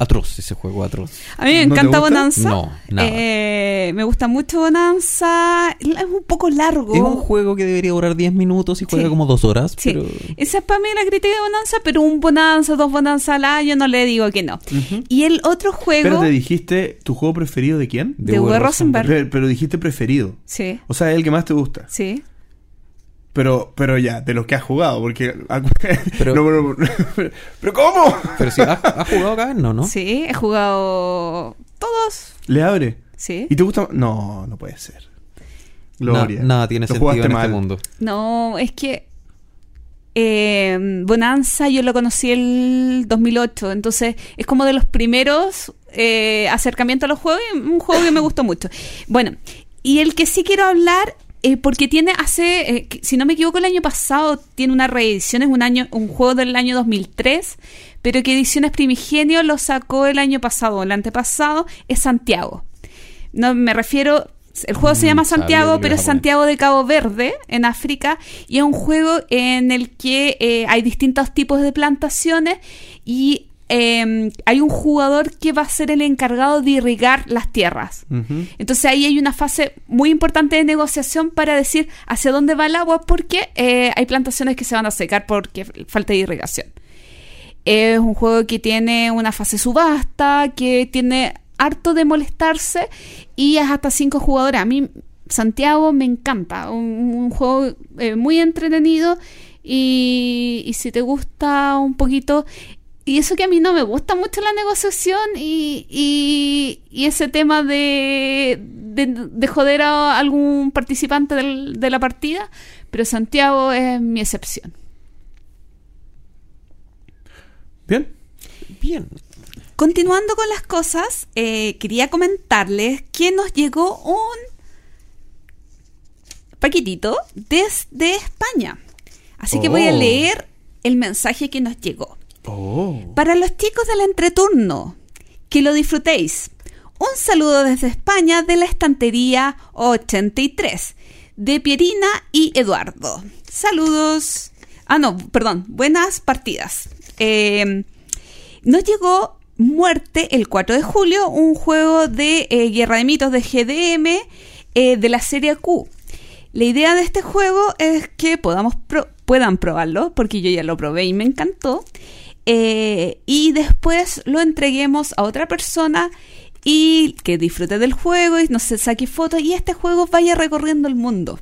Atroz ese juego, atroz. A mí me ¿No te encanta gusta? Bonanza. No, nada. Eh, me gusta mucho Bonanza. Es un poco largo. Es un juego que debería durar 10 minutos y juega Sí. como 2 horas. Sí, Pero... esa es para mí la crítica de Bonanza, pero un Bonanza, dos Bonanza al año, no le digo que no. Y el otro juego Espérate, dijiste tu juego preferido de quién? de de. Rosenberg. Pero, pero dijiste preferido. Sí, O sea, el que más te gusta. sí. Pero, pero ya, de los que has jugado, porque. *laughs* Pero- No, pero, pero, *laughs* pero ¿cómo? Pero si has, has jugado acá, no, ¿no? Sí, he jugado todos. Le abre. Sí. ¿Y te gusta? No, no puede ser. Gloria. Na- nada tiene Lo sentido jugaste en mal. este mundo. No, es que eh, Bonanza yo lo conocí el 2008, entonces es como de los primeros eh, acercamientos a los juegos y un juego que me gustó mucho. Bueno, y el que sí quiero hablar, eh, porque tiene hace, eh, si no me equivoco, el año pasado tiene una reedición, es un, año, un juego del año 2003, pero que Ediciones Primigenio lo sacó el año pasado, el antepasado, es Santiago. No me refiero... El juego se Mm, llama Santiago, pero es. Santiago de Cabo Verde, en África, y es un juego en el que eh, hay distintos tipos de plantaciones y eh, hay un jugador que va a ser el encargado de irrigar las tierras. Entonces ahí hay una fase muy importante de negociación para decir hacia dónde va el agua porque eh, hay plantaciones que se van a secar porque falta de irrigación. Es un juego que tiene una fase subasta, que tiene harto de molestarse y es hasta cinco jugadores. A mí Santiago me encanta, un, un juego eh, muy entretenido y, y si te gusta un poquito... Y eso que a mí no me gusta mucho la negociación y, y- y ese tema de, de, de joder a algún participante del- de la partida, pero Santiago es mi excepción. Bien. Bien. Continuando con las cosas, eh, quería comentarles que nos llegó un paquetito desde España. Así que voy a Oh. leer el mensaje que nos llegó. Oh. Para los chicos del entreturno, que lo disfrutéis. Un saludo desde España de la estantería 83, de Pierina y Eduardo. Saludos. Ah, no, perdón, buenas partidas. Eh, nos llegó Muerte el 4 de julio, un juego de eh, Guerra de Mitos de GDM eh, de la serie Q. La idea de este juego es que podamos pro- puedan probarlo, porque yo ya lo probé y me encantó. Eh, y después lo entreguemos a otra persona y que disfrute del juego y no se saque fotos y este juego vaya recorriendo el mundo.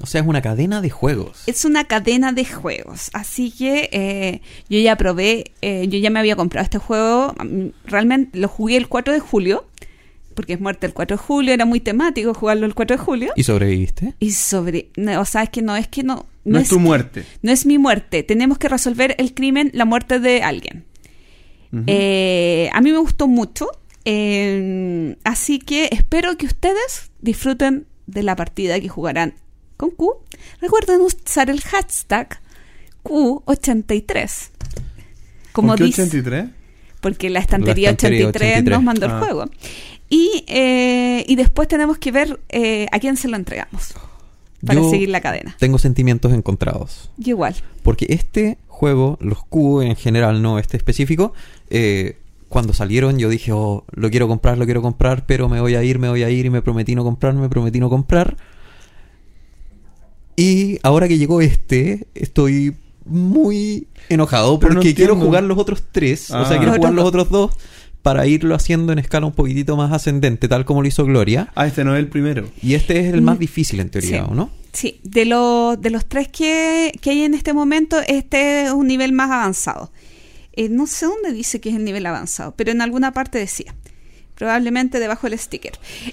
O sea, es una cadena de juegos. Es una cadena de juegos, así que eh, yo ya probé, eh, yo ya me había comprado este juego, mm, realmente lo jugué el 4 de julio, porque es muerte el 4 de julio, era muy temático jugarlo el 4 de julio. ¿Y sobreviviste? Y sobre, no, o sea, es que no, es que no... No, es tu que- muerte. No es mi muerte, tenemos que resolver el crimen, la muerte de alguien. Eh, a mí me gustó mucho, eh, así que espero que ustedes disfruten de la partida que jugarán con Q. Recuerden usar el hashtag Q83. Como ¿Por qué dice, 83? porque la estantería, La estantería 83, 83. nos mandó Ah. el juego. Y, eh, y después tenemos que ver eh, a quién se lo entregamos para Yo seguir la cadena. Tengo sentimientos encontrados. Yo igual. Porque este juego, los Q en general, no este específico, eh, cuando salieron yo dije, oh, lo quiero comprar, lo quiero comprar, pero me voy a ir, me voy a ir y me prometí no comprar, me prometí no comprar. Y ahora que llegó este, estoy muy enojado no porque quiero jugar los otros tres, o Ah. sea, quiero Los jugar los otros dos para irlo haciendo en escala un poquitito más ascendente, tal como lo hizo Gloria. Ah, este no es el primero. Y este es el más Mm, difícil en teoría, sí. ¿o no? Sí, de, los de los tres que, que hay en este momento, este es un nivel más avanzado. Eh, no sé dónde dice que es el nivel avanzado, pero en alguna parte decía. Probablemente debajo del sticker.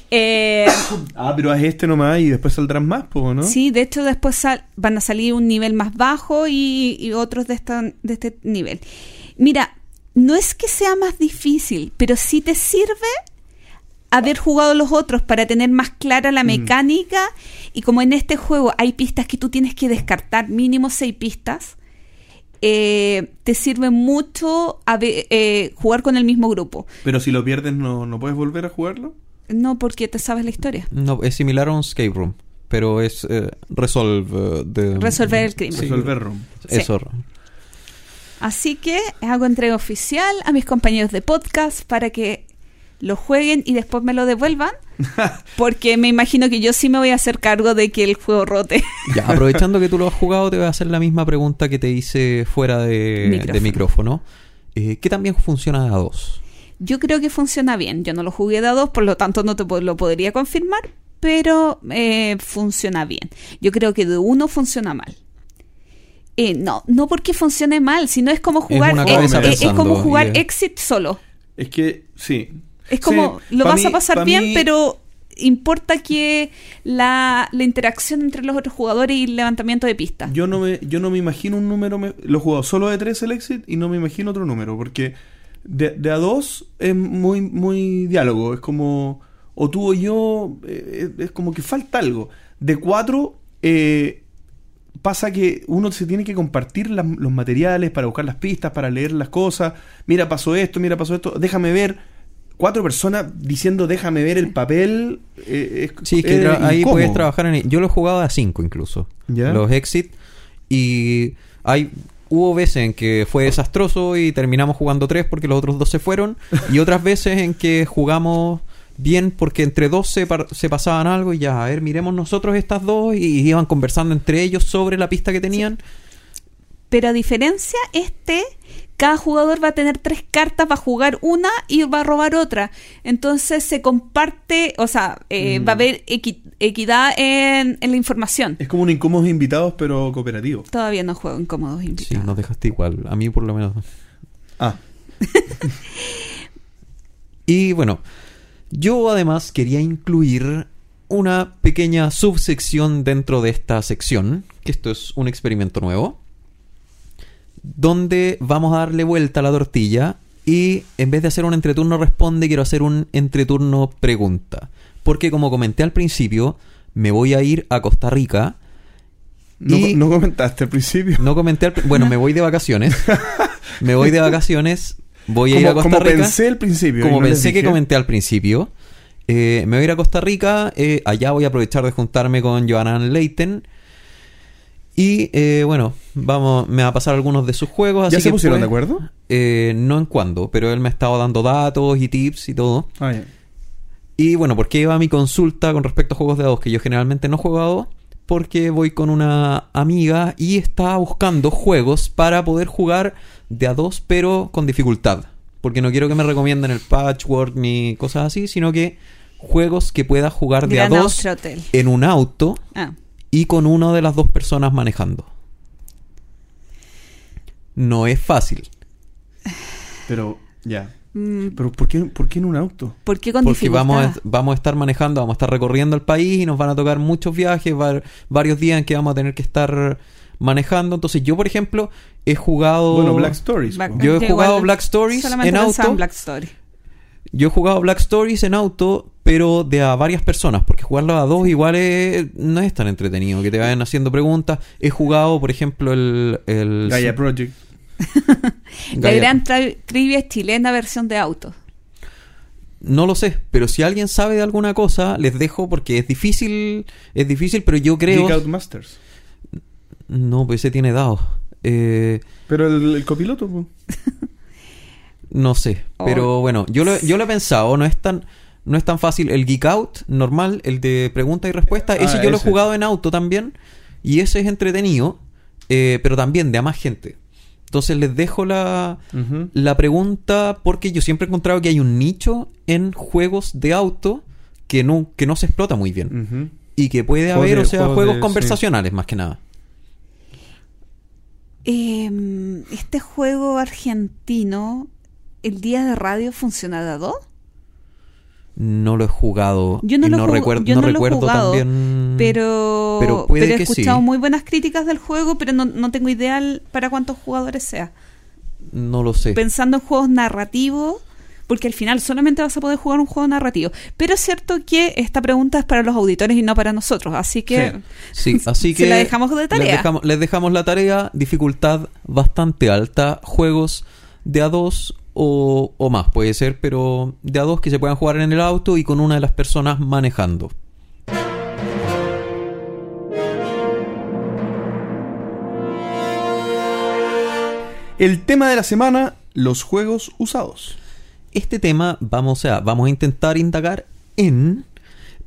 Eh, *coughs* Ah, pero haz este nomás y después saldrán más, po, ¿no? Sí, de hecho después sal- van a salir un nivel más bajo y, y otros de, esta- de este nivel. Mira, no es que sea más difícil, pero sí te sirve haber jugado los otros para tener más clara la Mm. mecánica y como en este juego hay pistas que tú tienes que descartar, mínimo seis pistas, eh, te sirve mucho haber- eh, jugar con el mismo grupo. Pero si lo pierdes, ¿no, ¿no puedes volver a jugarlo? No porque te sabes la historia. No, es similar a un escape room, pero es eh, resolve eh, de Resolver el crimen. Sí, Resolver room. Sí. Eso. Así que hago entrega oficial a mis compañeros de podcast para que lo jueguen y después me lo devuelvan. *laughs* Porque me imagino que yo sí me voy a hacer cargo de que el juego rote. Ya, aprovechando que tú lo has *laughs* jugado, te voy a hacer la misma pregunta que te hice fuera de Micrófono. de micrófono. Eh, ¿Qué también funciona a dos? Yo creo que funciona bien. Yo no lo jugué de a dos, por lo tanto no te lo podría confirmar, pero eh, funciona bien. Yo creo que de uno funciona mal. Eh, no, no porque funcione mal, sino es como jugar, eh, eh, es como jugar eh, Exit solo. Es que, sí. Es como, Sí, lo vas a pasar pa' bien, mí- pero importa que la, la interacción entre los otros jugadores y el levantamiento de pistas. Yo no me, yo no me imagino un número. me- lo he jugado solo de 3 el exit y no me imagino otro número. Porque de, de a 2 es muy, muy diálogo. Es como. O tú o yo. eh, es como que falta algo. De 4 pasa que uno se tiene que compartir los materiales para buscar las pistas, para leer las cosas. Mira, pasó esto, mira, pasó esto. Déjame ver. Cuatro personas diciendo déjame ver el papel. eh, es- Sí, es que es ahí puedes trabajar en... Yo lo he jugado a 5 incluso. ¿Ya? Los exit. Y hay... Hubo veces en que fue desastroso y terminamos jugando 3 porque los otros dos se fueron. Y otras veces en que jugamos bien porque entre dos se, par- se pasaban algo y ya, a ver, miremos nosotros estas dos y iban conversando entre ellos sobre la pista que tenían. Pero a diferencia, este, cada jugador va a tener tres cartas, va a jugar una y va a robar otra. Entonces se comparte, o sea, eh, Mm. va a haber equi- equidad en, en la información. Es como un incómodos invitados, pero cooperativo. Todavía no juego en cómodos Sí, invitados. nos dejaste igual. A mí por lo menos. Ah, *laughs* Y bueno, yo además quería incluir una pequeña subsección dentro de esta sección, que esto es un experimento nuevo. donde vamos a darle vuelta a la tortilla y en vez de hacer un entreturno responde, quiero hacer un entreturno pregunta. Porque como comenté al principio, me voy a ir a Costa Rica. No, y- no comentaste al principio. No comenté al Bueno, me voy de vacaciones. *laughs* me voy de vacaciones. Voy a ir a como, Costa como Rica. pensé al principio. como no pensé que comenté al principio. eh, me voy a ir a Costa Rica. eh, allá voy a aprovechar de juntarme con Johanan Leiten. Y eh, bueno, vamos, me va a pasar algunos de sus juegos. ¿Ya así se que pusieron de acuerdo? eh, no en cuándo, pero él me ha estado dando datos y tips y todo. Ah, ya. Y bueno, ¿por qué iba mi consulta con respecto a juegos de dados? Que yo generalmente no a dados. Porque voy con una amiga y está buscando juegos para poder jugar de a dos, pero con dificultad. Porque no quiero que me recomienden el patchwork ni cosas así, sino que juegos que pueda jugar de Gran a dos Hotel. en un auto Ah, y con una de las dos personas manejando. No es fácil. Pero, ya. Pero, ¿por qué, ¿por qué en un auto? ¿Por qué con Porque dificultad? vamos a, vamos a estar manejando, vamos a estar recorriendo el país y nos van a tocar muchos viajes, var- varios días en que vamos a tener que estar manejando. Entonces yo, por ejemplo, he jugado... Bueno, Black Stories. Black-. Yo he jugado Black Stories en auto. Black Story. Yo he jugado Black Stories en auto, pero de a varias personas, porque jugarlo a dos igual es- no es tan entretenido, que te vayan haciendo preguntas. He jugado, por ejemplo, el... el Gaia Project. *laughs* La gran tri- trivia chilena versión de auto. No lo sé, pero si alguien sabe de alguna cosa, les dejo porque es difícil, es difícil, pero yo creo... Geek Out Masters. No, pues ese tiene dados. Eh, Pero el, el copiloto, *laughs* no sé, Oh. pero bueno, yo lo, yo lo he pensado, no es tan no es tan fácil. El Geek Out normal, el de pregunta y respuesta, ese Ah, yo lo he ese. jugado en auto también y ese es entretenido, eh, pero también de a más gente. Entonces les dejo la, la pregunta porque yo siempre he encontrado que hay un nicho en juegos de auto que no, que no se explota muy bien. Y que puede haber, o sea, juegos conversacionales más que nada. Eh, este juego argentino, el día de radio funciona de a dos. No lo he jugado. Yo no y lo no recuerdo, yo no no lo he recuerdo jugado, también. Pero, Pero puede he que escuchado sí. muy buenas críticas del juego, pero no, no tengo idea para cuántos jugadores sea. No lo sé. Pensando en juegos narrativos, porque al final solamente vas a poder jugar un juego narrativo. Pero es cierto que esta pregunta es para los auditores y no para nosotros, así que Sí, *laughs* así se que. la dejamos de tarea. Les dejamos, les dejamos la tarea. Dificultad bastante alta. Juegos de a dos o, o más, puede ser, pero de a dos que se puedan jugar en el auto y con una de las personas manejando. El tema de la semana, los juegos usados. Este tema vamos a, vamos a intentar indagar en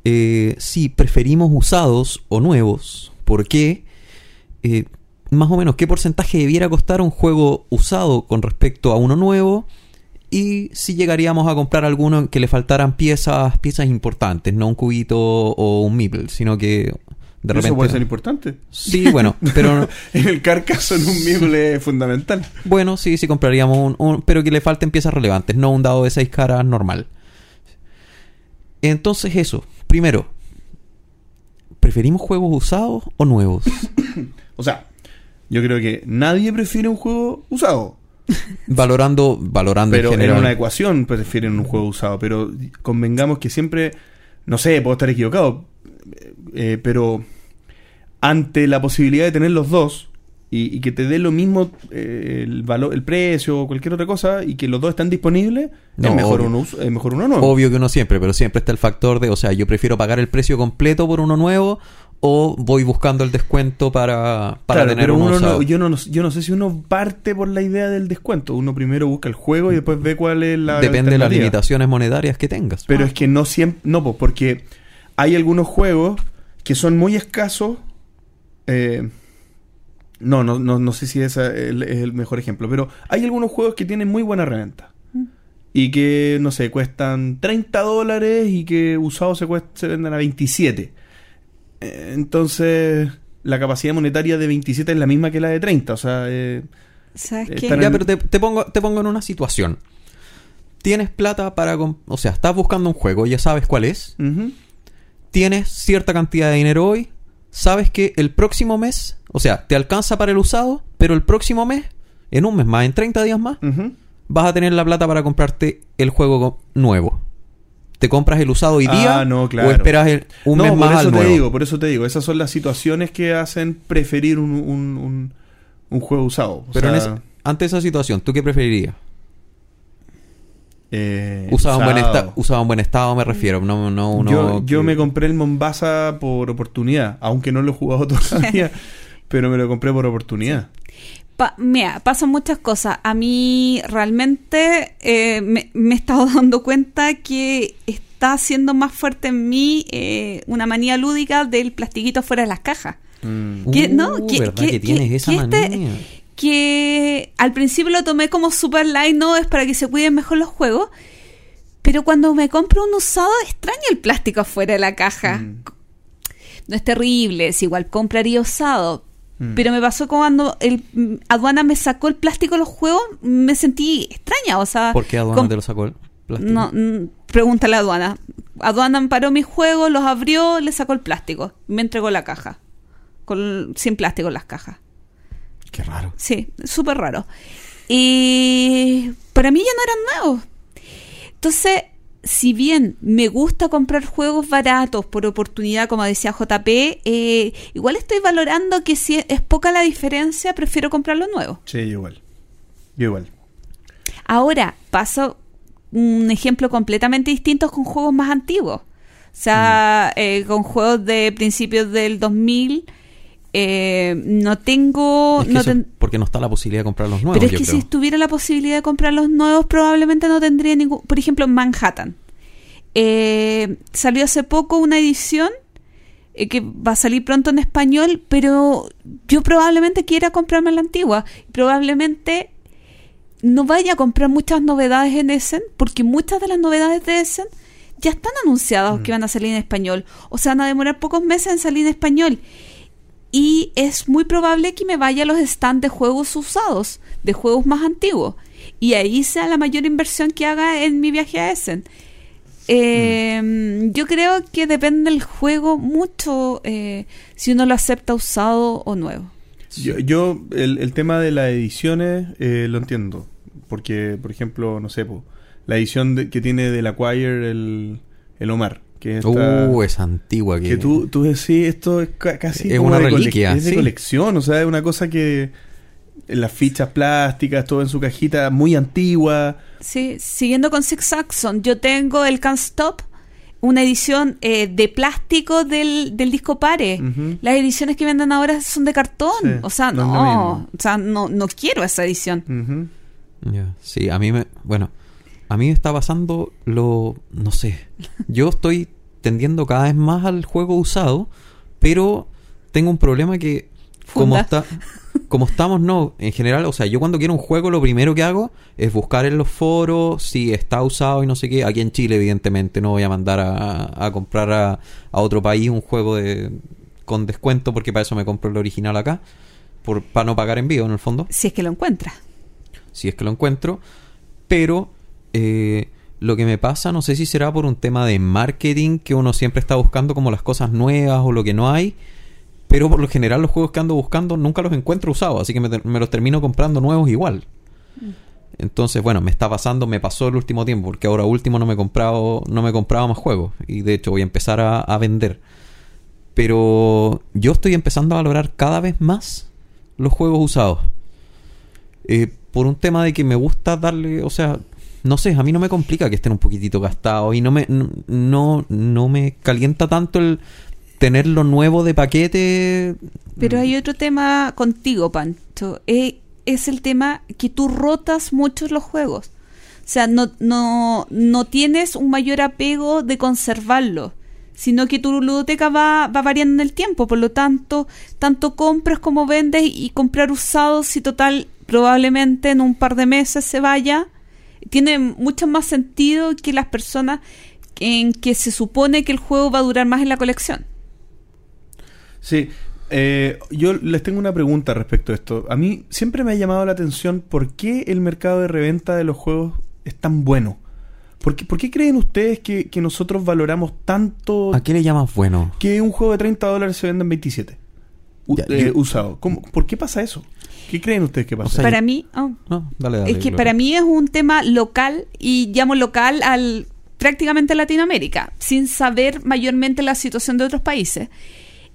eh, si preferimos usados o nuevos. ¿Por qué? Eh, más o menos qué porcentaje debiera costar un juego usado con respecto a uno nuevo. Y si llegaríamos a comprar alguno en que le faltaran piezas, piezas importantes, no un cubito o un meeple, sino que de repente. Eso puede ser importante. Sí, bueno, *laughs* pero En el carcaso en un mible es fundamental. Bueno, sí, sí compraríamos un, un- Pero que le falten piezas relevantes, no un dado de 6 caras normal. Entonces eso. Primero, ¿preferimos juegos usados o nuevos? *coughs* O sea, yo creo que nadie prefiere un juego usado. *laughs* valorando valorando Pero en una ecuación prefieren un juego usado. Pero convengamos que siempre, no sé, puedo estar equivocado, eh, pero ante la posibilidad de tener los dos y, y que te dé lo mismo eh, el valor, el precio o cualquier otra cosa y que los dos están disponibles, No, es, mejor uno, es mejor uno nuevo. Obvio que uno siempre, pero siempre está el factor de, o sea, yo prefiero pagar el precio completo por uno nuevo o voy buscando el descuento para, para Claro, tener pero uno uno usado. no, yo, no, yo no sé si uno parte por la idea del descuento. Uno primero busca el juego y después ve cuál es la. Depende de las limitaciones monetarias que tengas. Pero es que no siempre. No, pues porque hay algunos juegos que son muy escasos. eh, no, no, no, no sé si ese es el, es el mejor ejemplo. Pero hay algunos juegos que tienen muy buena reventa. Y que, no sé, cuestan 30 dólares y que usados se, se venden a 27. Entonces, la capacidad monetaria de 27 es la misma que la de 30. O sea, eh, ¿Sabes qué? en- Ya, pero te, te pongo, te pongo en una situación. Tienes plata para... O sea, estás buscando un juego, ya sabes cuál es. Tienes cierta cantidad de dinero hoy. Sabes que el próximo mes... O sea, te alcanza para el usado, pero el próximo mes en un mes más, en 30 días más, vas a tener la plata para comprarte el juego nuevo. ¿Te compras el usado hoy Ah, día no, claro. o esperas el- un no, mes por más eso al te nuevo? digo, por eso te digo, esas son las situaciones que hacen preferir un, un, un- un juego usado. O Pero en sea, ese- ante esa situación, ¿tú qué preferirías? eh, Usado, En buen usado. en buen estado me refiero, no, no uno yo, yo me compré el Mombasa por oportunidad, aunque no lo he jugado *laughs* todavía, *laughs* pero me lo compré por oportunidad. Pa- mira, pasan muchas cosas. A mí realmente eh, me, me he estado *laughs* dando cuenta que está siendo más fuerte en mí eh, una manía lúdica del plastiquito fuera de las cajas. Mm. Que- no, Uh, que- ¿verdad que- que, tienes esa este-? Que al principio lo tomé como super light, no es para que se cuiden mejor los juegos. Pero cuando me compro un usado, extraño el plástico afuera de la caja. Mm. No es terrible, es igual compraría usado. Mm. Pero me pasó cuando el mm, aduana me sacó el plástico de los juegos, me sentí extraña, o sea, ¿Por qué aduana te lo sacó el plástico? no, mm, pregúntale a aduana. Aduana amparó mis juegos, los abrió, le sacó el plástico, me entregó la caja, con sin plástico en las cajas. Qué raro. Sí, súper raro. Y para mí ya no eran nuevos. Entonces, si bien me gusta comprar juegos baratos por oportunidad, como decía JP, eh, igual estoy valorando que si es poca la diferencia, prefiero comprar los nuevos. Sí, igual. Yo igual. Ahora, paso un ejemplo completamente distinto con juegos más antiguos. O sea, eh, con juegos de principios del 2000, eh, no tengo... Es que no eso- ten- porque no está la posibilidad de comprar los nuevos, pero es que creo. si tuviera la posibilidad de comprar los nuevos, probablemente no tendría ningún... Por ejemplo, Manhattan. Eh, salió hace poco una edición eh, que va a salir pronto en español, pero yo probablemente quiera comprarme la antigua. Probablemente no vaya a comprar muchas novedades en Essen, porque muchas de las novedades de Essen ya están anunciadas que van a salir en español. O sea, van a demorar pocos meses en salir en español. Y es muy probable que me vaya a los stands de juegos usados, de juegos más antiguos. Y ahí sea la mayor inversión que haga en mi viaje a Essen. Eh, Yo creo que depende del juego mucho eh, si uno lo acepta usado o nuevo. Yo, yo el, el tema de las ediciones eh, lo entiendo. Porque, por ejemplo, no sé, po, la edición de- que tiene del Acquire el, el Omar. Que, es esta- Uh, esa antigua que... que tú, tú decís, esto es ca- casi Es como una de cole- reliquia, es de sí. colección, o sea, es una cosa que en las fichas plásticas, todo en su cajita muy antigua. Sí, siguiendo con Six Saxon, yo tengo el Can't Stop, una edición eh, de plástico del, del disco Pare. Las ediciones que venden ahora son de cartón. Sí, o sea, no es o sea, no, no quiero esa edición. Ya, Sí, a mí me... Bueno, a mí me está pasando lo... No sé. Yo estoy tendiendo cada vez más al juego usado, pero tengo un problema que... Como está... Como estamos, no, en general, o sea, yo cuando quiero un juego lo primero que hago es buscar en los foros si está usado y no sé qué. Aquí en Chile, evidentemente, no voy a mandar a, a comprar a, a otro país un juego de, con descuento porque para eso me compro el original acá, por, para no pagar envío en el fondo Si es que lo encuentras. si es que lo encuentro. Pero eh, lo que me pasa, no sé si será por un tema de marketing, que uno siempre está buscando como las cosas nuevas o lo que no hay. Pero por lo general los juegos que ando buscando nunca los encuentro usados, así que me, me los termino comprando nuevos igual. Entonces, bueno, me está pasando, me pasó el último tiempo, porque ahora último no me he comprado, no me he comprado más juegos. Y de hecho voy a empezar a, a vender. Pero yo estoy empezando a valorar cada vez más los juegos usados. Eh, por un tema de que me gusta darle, o sea, no sé, a mí no me complica que estén un poquitito gastados y no me, no, no, me calienta tanto el tener lo nuevo de paquete. Pero hay otro tema contigo, Pancho. Eh, es el tema que tú rotas mucho los juegos. O sea, no, no, no tienes un mayor apego de conservarlo, sino que tu ludoteca va, va variando en el tiempo. Por lo tanto, tanto compras como vendes y comprar usados y total, probablemente en un par de meses se vaya. Tiene mucho más sentido que las personas en que se supone que el juego va a durar más en la colección. Sí, eh, yo les tengo una pregunta respecto a esto. A mí siempre me ha llamado la atención por qué el mercado de reventa de los juegos es tan bueno. ¿Por qué, por qué creen ustedes que, que nosotros valoramos tanto ¿A qué le llamas bueno? que un juego de 30 dólares se venda en 27? u- Ya, eh, yo- usado. ¿Cómo- ¿Por qué pasa eso? ¿Qué creen ustedes que pasa? O sea, para mí, oh, No, dale, dale, es que Gloria. para mí es un tema local y llamo local al prácticamente Latinoamérica, sin saber mayormente la situación de otros países.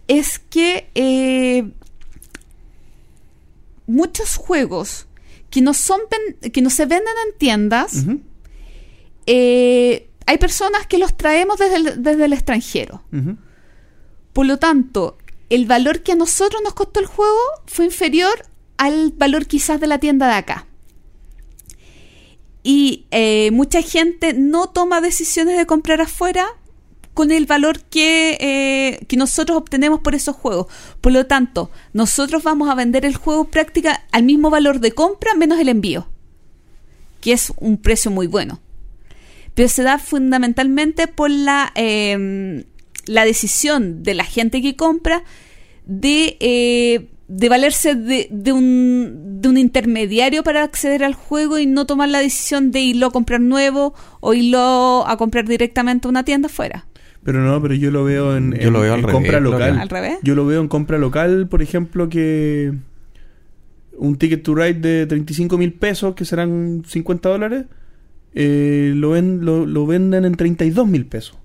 Es que eh, muchos juegos que no son que no se venden en tiendas, eh, hay personas que los traemos desde el, desde el extranjero. Por lo tanto, el valor que a nosotros nos costó el juego fue inferior al valor quizás de la tienda de acá. Y eh, mucha gente no toma decisiones de comprar afuera con el valor que, eh, que nosotros obtenemos por esos juegos. Por lo tanto, nosotros vamos a vender el juego práctica al mismo valor de compra menos el envío, que es un precio muy bueno. Pero se da fundamentalmente por la, eh, la decisión de la gente que compra de, de valerse de, de un, de un intermediario para acceder al juego y no tomar la decisión de irlo a comprar nuevo o irlo a comprar directamente a una tienda afuera. Pero no, pero yo lo veo en, Yo en- lo veo al en revés, compra local. ¿Al revés? Yo lo veo en compra local, por ejemplo, que un ticket to ride de 35 mil pesos, que serán 50 dólares, eh, lo, ven, lo, lo venden en 32 mil pesos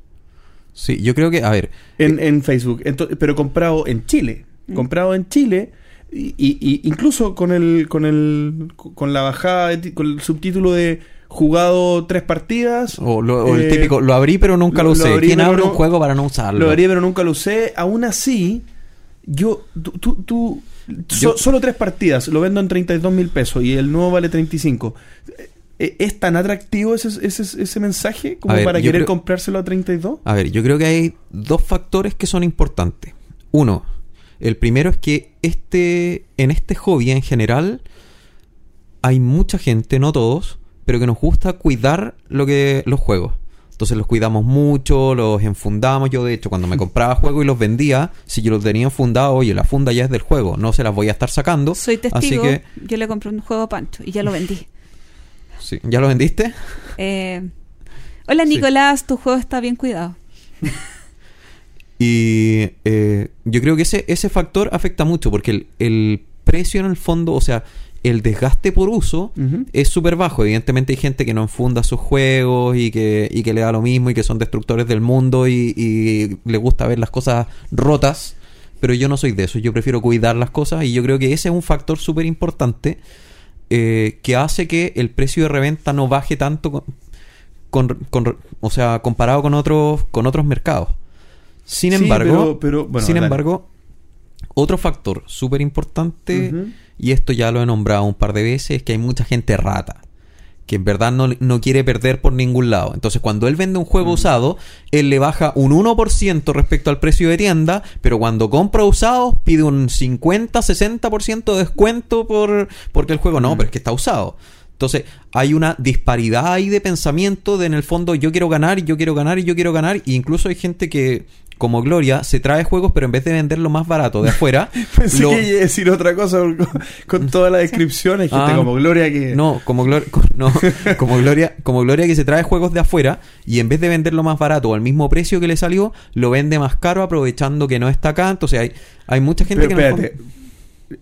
Sí, yo creo que, a ver, en, en Facebook, Ento- pero comprado en Chile. Mm. Comprado en Chile. Y, y- y incluso con el con el con la bajada de ti- con el subtítulo de jugado tres partidas o, lo- o el eh, típico, lo abrí pero nunca lo, usé. abrí, ¿Quién abre un juego para no usarlo? Lo haría, pero nunca lo usé. Aún así, yo, tú, tú, tú- so- Yo- solo tres partidas, lo vendo en 32 mil pesos y el nuevo vale 35. Eh, ¿Es tan atractivo ese, ese, ese mensaje como ver, para querer creo- comprárselo a 32? A ver, yo creo que hay dos factores que son importantes. Uno, el primero es que este, en este hobby en general hay mucha gente, no todos, pero que nos gusta cuidar lo que los juegos. Entonces los cuidamos mucho, los enfundamos. Yo de hecho cuando me *laughs* compraba juegos y los vendía, si yo los tenía enfundados, oye, la funda ya es del juego, no se las voy a estar sacando. Soy testigo, Así que, yo le compré un juego a Pancho y ya lo vendí. sí, ¿ya lo vendiste? Eh, hola Sí. Nicolás, tu juego está bien cuidado. *laughs* Y eh, yo creo que ese, ese factor afecta mucho porque el, el precio en el fondo, o sea, el desgaste por uso es súper bajo. Evidentemente hay gente que no enfunda sus juegos y que, y que le da lo mismo y que son destructores del mundo y, y le gusta ver las cosas rotas. Pero yo no soy de eso, yo prefiero cuidar las cosas y yo creo que ese es un factor súper importante eh, que hace que el precio de reventa no baje tanto con, con- con- o sea, comparado con otros, con otros mercados. Sin Sí, embargo, pero- pero, bueno, sin dale. embargo, otro factor súper importante, y esto ya lo he nombrado un par de veces, es que hay mucha gente rata. Que en verdad no, no quiere perder por ningún lado. Entonces, cuando él vende un juego usado, él le baja un 1% respecto al precio de tienda, pero cuando compra usados, pide un 50-60% de descuento por, porque el juego no, pero es que está usado. Entonces, hay una disparidad ahí de pensamiento de en el fondo yo quiero ganar y yo quiero ganar y yo quiero ganar. Y incluso hay gente que, como Gloria, se trae juegos, pero en vez de venderlo más barato de afuera, *laughs* Pensé lo- que iba a decir otra cosa con, con toda la descripción. Hay gente Ah, como Gloria que. No, como, Glor- *laughs* co- no, como Gloria, como Gloria que se trae juegos de afuera y en vez de venderlo más barato o al mismo precio que le salió, lo vende más caro aprovechando que no está acá. Entonces hay, hay mucha gente Pero que espérate.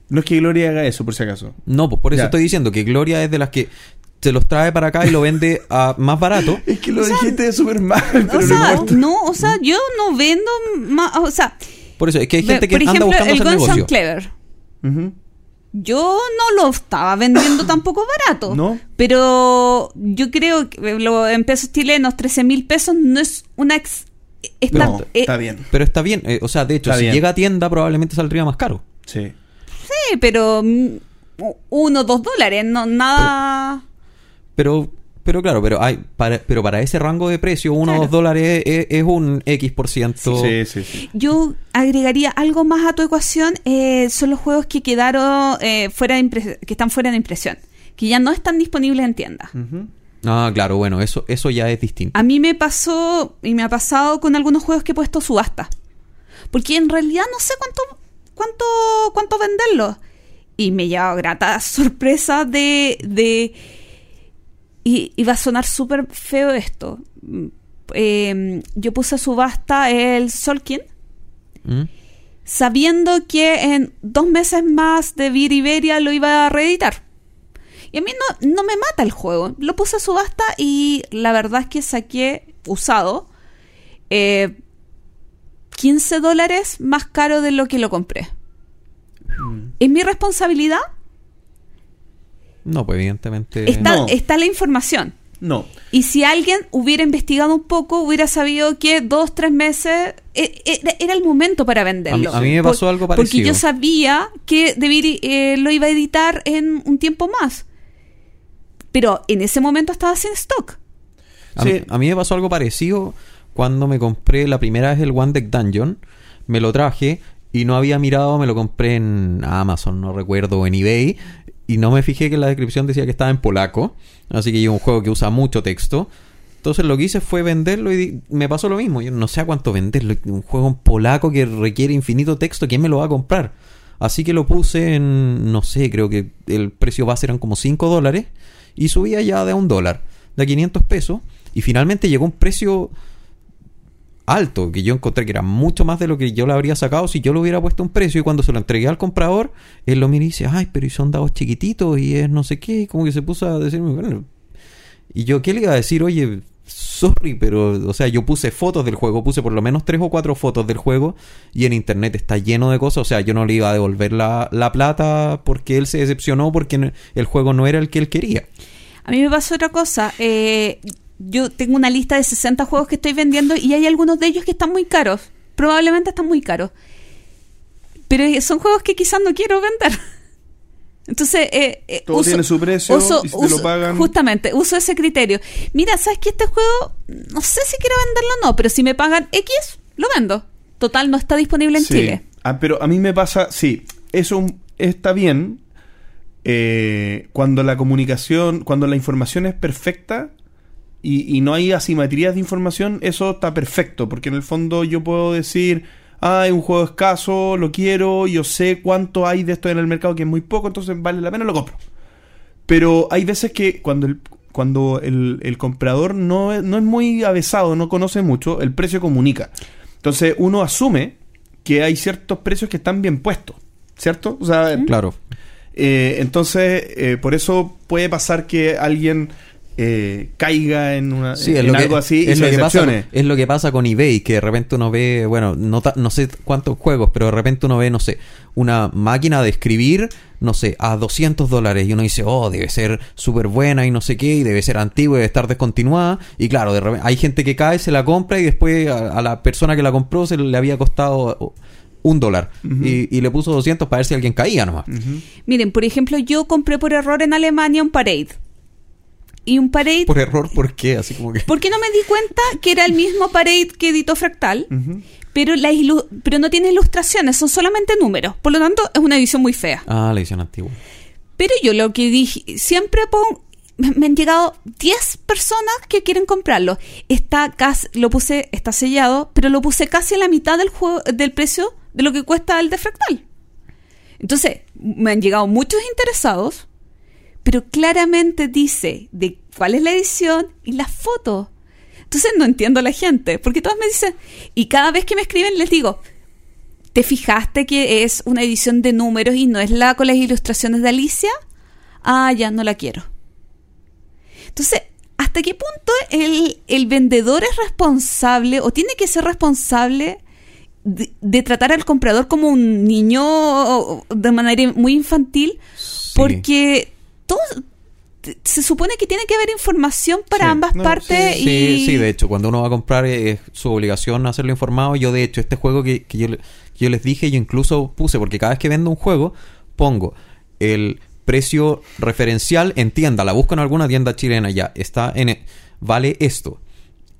No es que Gloria haga eso, por si acaso. No, pues por eso Ya. estoy diciendo que Gloria es de las que se los trae para acá y lo vende a más barato. *laughs* Es que lo dijiste súper mal, pero o no sea, importa. no, o sea, yo no vendo más, o sea, Por eso es que hay gente que por anda ejemplo, buscando el hacer Guns negocio. Clever. Yo no lo estaba vendiendo *coughs* tampoco barato. ¿No? Pero yo creo que lo, en pesos chilenos, 13 mil pesos no es una... Ex, está, No, eh, está bien. Pero está bien, eh, o sea, de hecho, Está si bien. llega a tienda probablemente saldría más caro. Sí. Sí, pero mm, uno, dos dólares, no, nada... Pero, pero claro, pero hay, para, pero para ese rango de precio, uno o Claro. dos dólares es, es un X por ciento. Sí, sí, sí. Yo agregaría algo más a tu ecuación, eh, son los juegos que quedaron eh, fuera de que están fuera de impresión, que ya no están disponibles en tiendas. Ah, claro, bueno, eso, eso ya es distinto. A mí me pasó y me ha pasado con algunos juegos que he puesto subasta. Porque en realidad no sé cuánto cuánto cuánto venderlos. Y me he llevado gratas *laughs* sorpresas de de y, y va a sonar súper feo esto. Eh, yo puse a subasta el Solkin ¿Mm? sabiendo que en dos meses más de Vir Iberia lo iba a reeditar. Y a mí no, no me mata el juego. Lo puse a subasta y la verdad es que saqué usado eh, 15 dólares más caro de lo que lo compré. ¿Es mi responsabilidad? No, pues evidentemente. Está, No. está la información. No. Y si alguien hubiera investigado un poco, hubiera sabido que dos, tres meses eh, era, era el momento para venderlo. A mí- a mí me pasó algo Porque parecido. yo sabía que Debir eh, lo iba a editar en un tiempo más. Pero en ese momento estaba sin stock. A, Sí. mí, a mí me pasó algo parecido cuando me compré la primera vez el One Deck Dungeon. Me lo traje y no había mirado, me lo compré en Amazon, no recuerdo, en eBay. Y no me fijé que la descripción decía que estaba en polaco. Así que es un juego que usa mucho texto. Entonces lo que hice fue venderlo y me pasó lo mismo. Yo no sé a cuánto venderlo. Un juego en polaco que requiere infinito texto, ¿quién me lo va a comprar? Así que lo puse en, no sé, creo que el precio base eran como 5 dólares y subía ya de un dólar, de a 500 pesos. Y finalmente llegó un precio alto, que yo encontré que era mucho más de lo que yo le habría sacado si yo le hubiera puesto un precio. Y cuando se lo entregué al comprador, él lo mira y dice, ay, pero y son dados chiquititos y es no sé qué. Y como que se puso a decirme, bueno. Y yo, ¿qué le iba a decir? Oye, sorry, pero, o sea, yo puse fotos del juego, puse por lo menos tres o cuatro fotos del juego y en internet está lleno de cosas. O sea, yo no le iba a devolver la, la plata porque él se decepcionó porque el juego no era el que él quería. A mí me pasó otra cosa. eh, yo tengo una lista de 60 juegos que estoy vendiendo y hay algunos de ellos que están muy caros. Probablemente están muy caros. Pero son juegos que quizás no quiero vender. *laughs* Entonces, eh, eh, Todo tiene su precio, y si te lo pagan- Justamente, uso ese criterio. Mira, ¿sabes que Este juego, no sé si quiero venderlo o no, pero si me pagan X, lo vendo. Total, no está disponible en Sí. Chile. Ah, pero a mí me pasa, sí, eso está bien eh, cuando la comunicación, cuando la información es perfecta y, y no hay asimetrías de información, eso está perfecto, porque en el fondo yo puedo decir, ah, es un juego escaso, lo quiero, yo sé cuánto hay de esto en el mercado, que es muy poco, entonces vale la pena, lo compro. Pero hay veces que cuando el, cuando el, el comprador no es, no es muy avesado, no conoce mucho, el precio comunica. Entonces uno asume que hay ciertos precios que están bien puestos, ¿cierto? O sea, Claro. eh, entonces eh, por eso puede pasar que alguien eh, caiga en, una, Sí, es en lo que, algo así y es se lo que pasa con, es lo que pasa con eBay, que de repente uno ve, bueno, no, ta- no sé cuántos juegos, pero de repente uno ve, no sé, una máquina de escribir, no sé, a 200 dólares y uno dice, oh, debe ser súper buena y no sé qué, y debe ser antigua y debe estar descontinuada. Y claro, de repente hay gente que cae, se la compra y después a, a la persona que la compró se le había costado oh, un dólar y, y le puso 200 para ver si alguien caía nomás. Miren, por ejemplo, yo compré por error en Alemania un Parade. Y un Parade... Por error, ¿por qué? Así como que... Porque no me di cuenta que era el mismo Parade que editó Fractal, pero, la ilu- pero no tiene ilustraciones, son solamente números. Por lo tanto, es una edición muy fea. Ah, la edición antigua. Pero yo lo que dije, siempre pongo, me me han llegado 10 personas que quieren comprarlo. Está casi, lo puse, está sellado, pero lo puse casi a la mitad del juego, del precio de lo que cuesta el de Fractal. Entonces, me han llegado muchos interesados, pero claramente dice de cuál es la edición y las fotos. Entonces no entiendo a la gente, porque todos me dicen, y cada vez que me escriben les digo, ¿te fijaste que es una edición de números y no es la con las ilustraciones de Alicia? Ah, ya no la quiero. Entonces, ¿hasta qué punto el, el vendedor es responsable o tiene que ser responsable de, de tratar al comprador como un niño de manera muy infantil? Sí. Porque todo, se supone que tiene que haber información para Sí, ambas no, partes Sí, y sí, de hecho, cuando uno va a comprar es su obligación hacerlo informado. Yo, de hecho, este juego que, que yo, que yo les dije, yo incluso puse, porque cada vez que vendo un juego, pongo el precio referencial en tienda, la busco en alguna tienda chilena ya, está en, e- vale esto.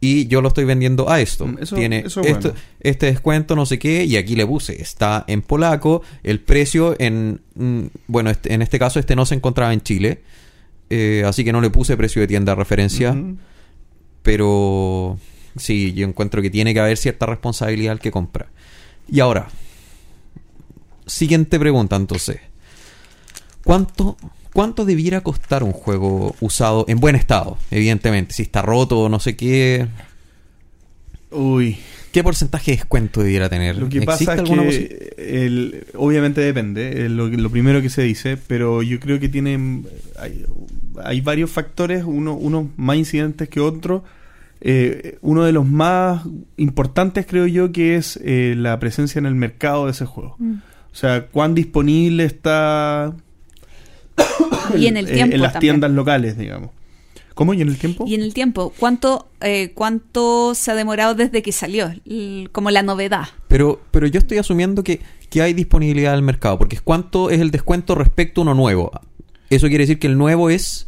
Y yo lo estoy vendiendo a esto. Mm, eso- Tiene eso es esto- bueno. este descuento, no sé qué, y aquí le puse, está en polaco, el precio en, mm, bueno, este- en este caso este no se encontraba en Chile, eh, así que no le puse precio de tienda de referencia. Pero sí, yo encuentro que tiene que haber cierta responsabilidad al que compra. Y ahora, siguiente pregunta entonces. ¿Cuánto, ¿Cuánto debiera costar un juego usado en buen estado? Evidentemente, si está roto o no sé qué. Uy, ¿Qué porcentaje de descuento debiera tener? Lo que ¿Existe pasa es alguna que el- obviamente depende, eh, lo, lo primero que se dice, pero yo creo que tienen hay, hay varios factores, uno, unos más incidentes que otros. Eh, uno de los más importantes creo yo que es eh, la presencia en el mercado de ese juego. Mm. O sea, cuán disponible está *coughs* Y en el eh, tiempo en las también. tiendas locales, digamos. ¿Cómo? ¿Y en el tiempo? Y en el tiempo, ¿cuánto, eh, ¿cuánto se ha demorado desde que salió? L- como la novedad. Pero, pero yo estoy asumiendo que, que hay disponibilidad del mercado, porque ¿cuánto es el descuento respecto a uno nuevo? Eso quiere decir que el nuevo es-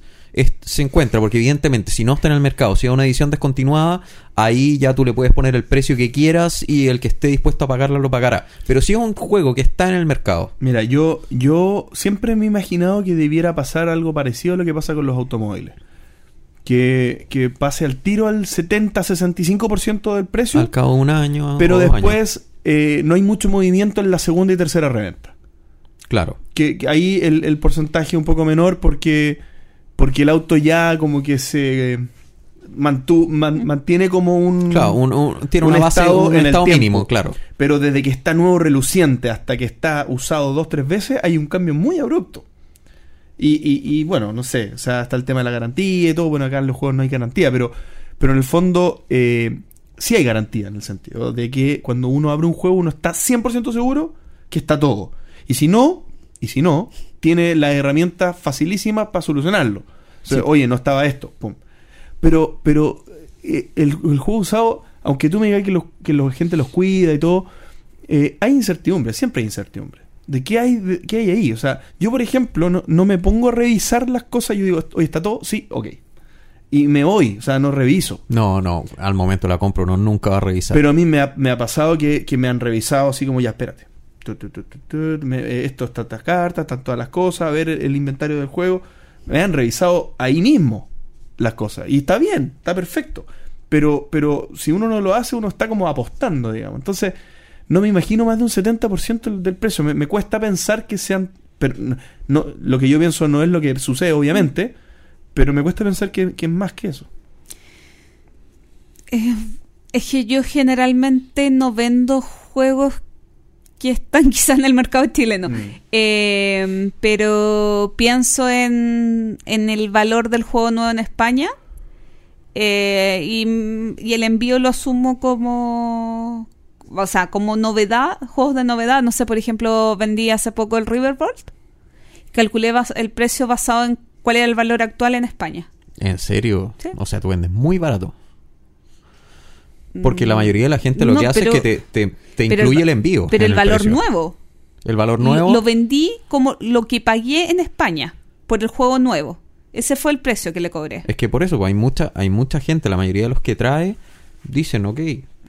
se encuentra, porque evidentemente si no está en el mercado, si es una edición descontinuada, ahí ya tú le puedes poner el precio que quieras y el que esté dispuesto a pagarla lo pagará. Pero si es un juego que está en el mercado, Mira, yo, yo siempre me he imaginado que debiera pasar algo parecido a lo que pasa con los automóviles. Que, que pase al tiro al 70-65% del precio, al cabo de un año, pero después eh, no hay mucho movimiento en la segunda y tercera reventa. Claro. Que, que ahí el, el porcentaje es un poco menor porque, porque el auto ya como que se eh, mantu- man- mantiene como un... Claro, un- un- tiene un una base, estado un en el estado tiempo. mínimo, claro. Pero desde que está nuevo reluciente hasta que está usado dos, tres veces, hay un cambio muy abrupto. Y, y, y, bueno, no sé, o sea, está el tema de la garantía y todo. Bueno, acá en los juegos no hay garantía, pero, pero en el fondo eh, sí hay garantía en el sentido de que cuando uno abre un juego uno está 100% seguro que está todo. Y si no, y si no, tiene las herramientas facilísimas para solucionarlo. O sea, Sí. Oye, no estaba esto. Pum. Pero, pero eh, el, el juego usado, aunque tú me digas que, los, que la gente los cuida y todo, eh, hay incertidumbre, siempre hay incertidumbre. ¿De qué hay, de- qué hay ahí? O sea, yo, por ejemplo, no, no me pongo a revisar las cosas. Yo digo, oye, ¿está todo? Sí, ok. Y me voy, o sea, no reviso. No, no, al momento la compra uno nunca va a revisar. Pero a mí me ha, me ha pasado que, que me han revisado así como, ya, espérate. Eh, esto está estas cartas, están todas las cosas, ver el, inventario del juego. Me han revisado ahí mismo las cosas. Y está bien, está perfecto. Pero, pero si uno no lo hace, uno está como apostando, digamos. Entonces, no me imagino más de un 70% del- precio. Me, cuesta pensar que sean... pero no, lo que yo pienso no es lo que sucede, obviamente, pero me cuesta pensar que, que es más que eso. Eh, es que yo generalmente no vendo juegos que están *laughs* quizás en el mercado chileno. Mm. Eh, pero pienso en, en el valor del juego nuevo en España. eh, y, y el envío lo asumo como. O sea, como novedad, juegos de novedad. No sé, por ejemplo, vendí hace poco el Riverbolt. Calculé el precio basado en cuál era el valor actual en España. ¿En serio? Sí. O sea, tú vendes muy barato. Porque la Mm, mayoría de la gente lo no, que hace pero- es que te, te- incluye el, envío. Pero en el valor precio. nuevo. El valor Lo- nuevo. Lo vendí como lo que pagué en España por el juego nuevo. Ese fue el precio que le cobré. Es que por eso pues, hay mucha hay mucha gente, la mayoría de los que trae, dicen, ok,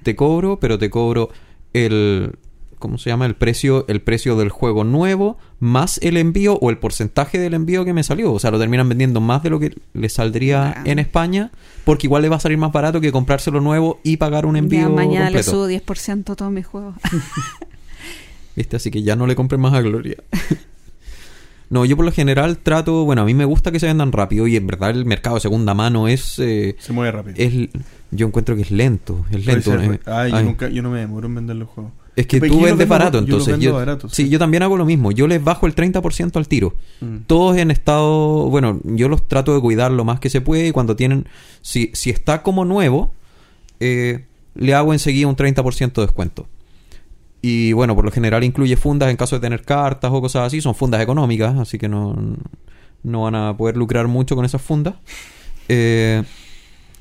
te cobro, pero te cobro el... ¿Cómo se llama? El precio, el precio del juego nuevo más el envío o el porcentaje del envío que me salió. O sea, lo terminan vendiendo más de lo que le saldría Ah. en España, porque igual le va a salir más barato que comprárselo nuevo y pagar un envío Ya mañana le subo 10% a todos mis juegos. *laughs* ¿Viste? Así que ya no le compren más a Gloria. *laughs* no, yo por lo general trato, bueno, a mí me gusta que se vendan rápido y en verdad el mercado de segunda mano es, eh, Se mueve rápido. es yo encuentro que es lento, es lento. ser, eh. Ay, yo, nunca, yo no me demoro en vender los juegos. Es que Porque tú yo vendes barato, yo entonces. Yo, sí, sí. yo también hago lo mismo. Yo les bajo el 30% al tiro. Mm. Todos en estado, bueno, yo los trato de cuidar lo más que se puede y cuando tienen, si, si está como nuevo, eh, le hago enseguida un 30% de descuento. Y bueno, por lo general incluye fundas en caso de tener cartas o cosas así. Son fundas económicas, así que no, no van a poder lucrar mucho con esas fundas. Eh,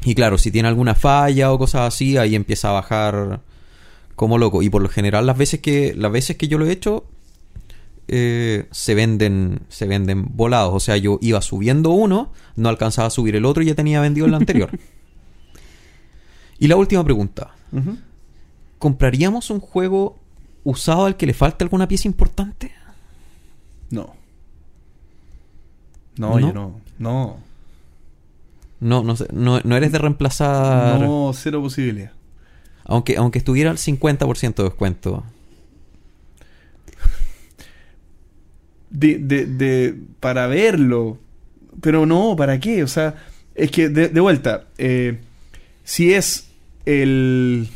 y claro, si tiene alguna falla o cosas así, ahí empieza a bajar como loco. Y por lo general, las veces que, las veces que yo lo he hecho, eh, se venden, se venden volados. O sea, yo iba subiendo uno, no alcanzaba a subir el otro y ya tenía vendido el anterior. *laughs* y la última pregunta. ¿Compraríamos un juego usado al que le falta alguna pieza importante? No. No, ¿No? yo no. No. No, no, sé, no, no eres de reemplazar. No, cero posibilidad. Aunque, aunque estuviera al 50% de descuento. De, de, de, para verlo. Pero no, ¿para qué? O sea, es que de, de vuelta, eh, si es el...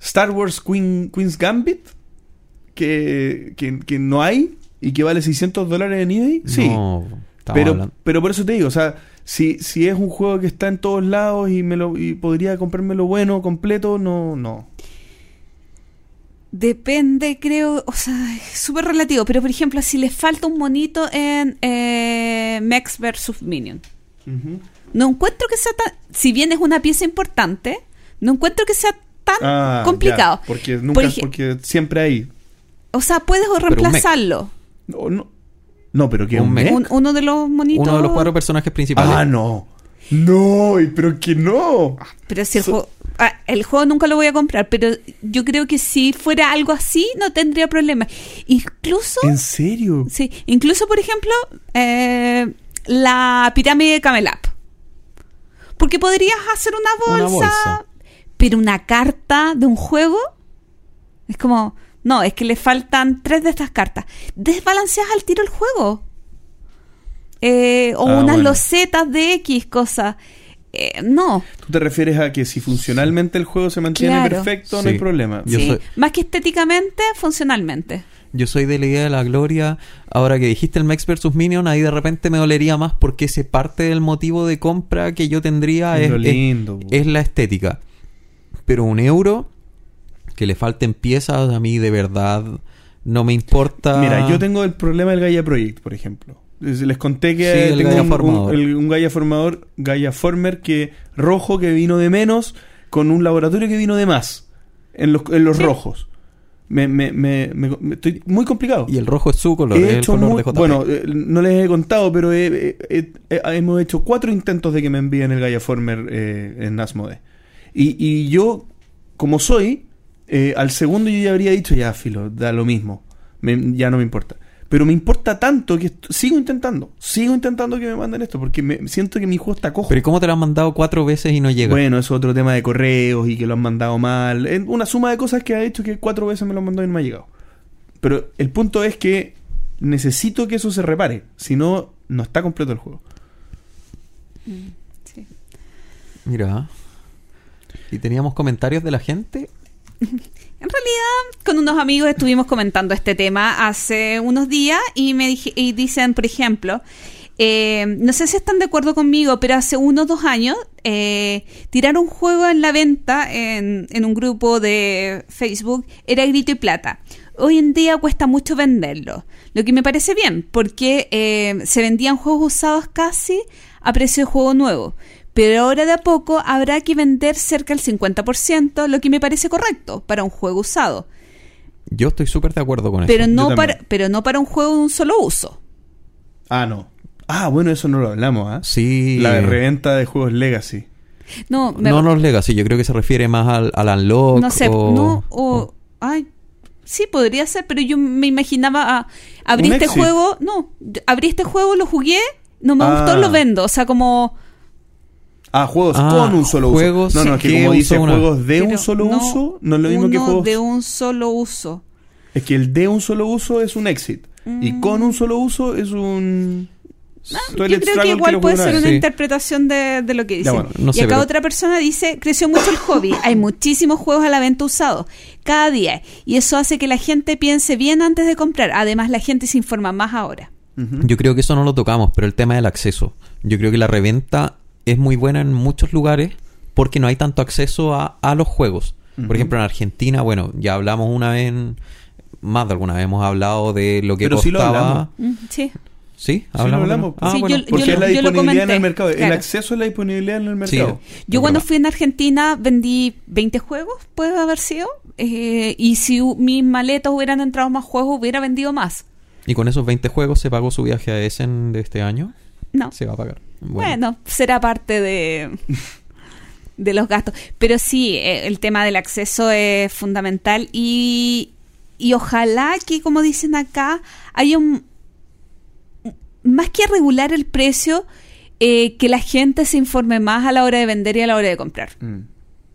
Star Wars Queen, Queen's Gambit, que, que, que no hay y que vale 600 dólares en eBay. Sí. No, pero, hablando- pero por eso te digo, o sea, si, si es un juego que está en todos lados y me lo y podría comprármelo bueno, completo, no, no. Depende, creo, o sea, es súper relativo. Pero, por ejemplo, si le falta un monito en eh, Max vs. Minion, no encuentro que sea tan. Si bien es una pieza importante, no encuentro que sea tan Ah, complicado. ya, porque nunca, Por porque siempre hay. O sea, puedes reemplazarlo. No, no, no pero que Un un mech. mech. Un- uno de los monitos. Uno de los cuatro personajes principales. Ah, no. No, pero que no. Pero si el So- juego. ah, el juego nunca lo voy a comprar, pero yo creo que si fuera algo así, no tendría problema. Incluso. ¿En serio? Sí, incluso, por ejemplo, eh, la pirámide de Camelap. Porque podrías hacer una bolsa. pero una carta de un juego es como, no, es que le faltan tres de estas cartas. Desbalanceas al tiro el juego. Eh, o Ah, unas bueno. losetas de X cosa. Eh, no, ¿Tú te refieres a que si funcionalmente el juego se mantiene Claro. perfecto, no hay problema? Yo sí. soy- más que estéticamente, funcionalmente. Yo soy de la idea de la gloria. Ahora que dijiste el Max vs. Minion, ahí de repente me dolería más porque ese parte del motivo de compra que yo tendría es la estética. Pero un euro que le falten piezas a mí de verdad no me importa. Mira, yo tengo el problema del Gaia Project, por ejemplo. Les conté que Sí, el tengo Gaia un, Formador. un- el- un Gaia Formador, Gaia Former que rojo que vino de menos con un laboratorio que vino de más en los, en los Sí. rojos. Me, me, me, me- estoy muy complicado. Y el rojo es su color, He el hecho color muy- de JP. bueno, eh, no les he contado, pero he- he- he- he- hemos hecho cuatro intentos de que me envíen el Gaia Former eh, en Asmode. Y, y yo, como soy, eh, al segundo yo ya habría dicho, ya, filo, da lo mismo. Me- ya no me importa. Pero me importa tanto que sigo intentando. Sigo intentando que me manden esto porque me siento que mi juego está cojo. Pero ¿y cómo te lo han mandado cuatro veces y no llega? Bueno, eso es otro tema de correos y que lo han mandado mal. Es una suma de cosas que ha hecho que cuatro veces me lo han mandado y no me ha llegado. Pero el punto es que necesito que eso se repare. Si no, no está completo el juego. Sí. Mira. ¿Y teníamos comentarios de la gente? *laughs* En realidad, con unos amigos estuvimos comentando este tema hace unos días y me dije, y dicen, por ejemplo, eh, no sé si están de acuerdo conmigo, pero hace unos dos años eh, tirar un juego en la venta en, en un grupo de Facebook era grito y plata. Hoy en día cuesta mucho venderlo, lo que me parece bien, porque eh, se vendían juegos usados casi a precio de juego nuevo. Pero ahora de a poco habrá que vender cerca del 50%, lo que me parece correcto para un juego usado. Yo estoy súper de acuerdo con Pero eso. no, para, pero no para un juego de un solo uso. Ah, no. Ah, bueno, eso no lo hablamos, ¿ah? Sí. La reventa de juegos Legacy. No, me- No los Legacy, yo creo que se refiere más al, al Unlock. no sé, o- no, o, ay, sí podría ser, pero yo me imaginaba, ah, abrí Un este exit. juego, no, abrí este juego, lo jugué, no me Ah. gustó, lo vendo, o sea, como, Ah, juegos Ah, con un solo juegos uso. No, no, es que como dice una- juegos de un solo no uso, no es lo mismo que juegos. de un solo uso. Es que el de un solo uso es un exit. Y Mm. con un solo uso es un. Yo Toilet creo Struggle que igual puede ser una. Sí. interpretación de, de lo que dice. bueno, no y acá pero- otra persona dice, creció mucho el hobby, hay muchísimos juegos a la venta usados, cada día, y eso hace que la gente piense bien antes de comprar. Además, la gente se informa más ahora. Yo creo que eso no lo tocamos, pero el tema del acceso. Yo creo que la reventa es muy buena en muchos lugares porque no hay tanto acceso a, a los juegos. Por ejemplo, en Argentina, bueno, ya hablamos una vez, en- más de alguna vez hemos hablado de lo que Pero sí lo costaba. hablamos. Mm, Sí. ¿Sí, Sí, lo hablamos. hablamos. Ah, Sí, bueno. yo- Porque lo- es la yo disponibilidad en comenté, el mercado. El acceso es la disponibilidad en el Sí. mercado. Yo Es cuando fui en Argentina vendí 20 juegos, puede haber sido, eh, y si mis maletas hubieran entrado más juegos, hubiera vendido más. Y con esos 20 juegos se pagó su viaje a Essen de este año. No. Se va a pagar. Bueno, será parte de, de los gastos. Pero sí, eh, el tema del acceso es fundamental y, y ojalá que, como dicen acá, haya un... Más que regular el precio, eh, que la gente se informe más a la hora de vender y a la hora de comprar. Mm.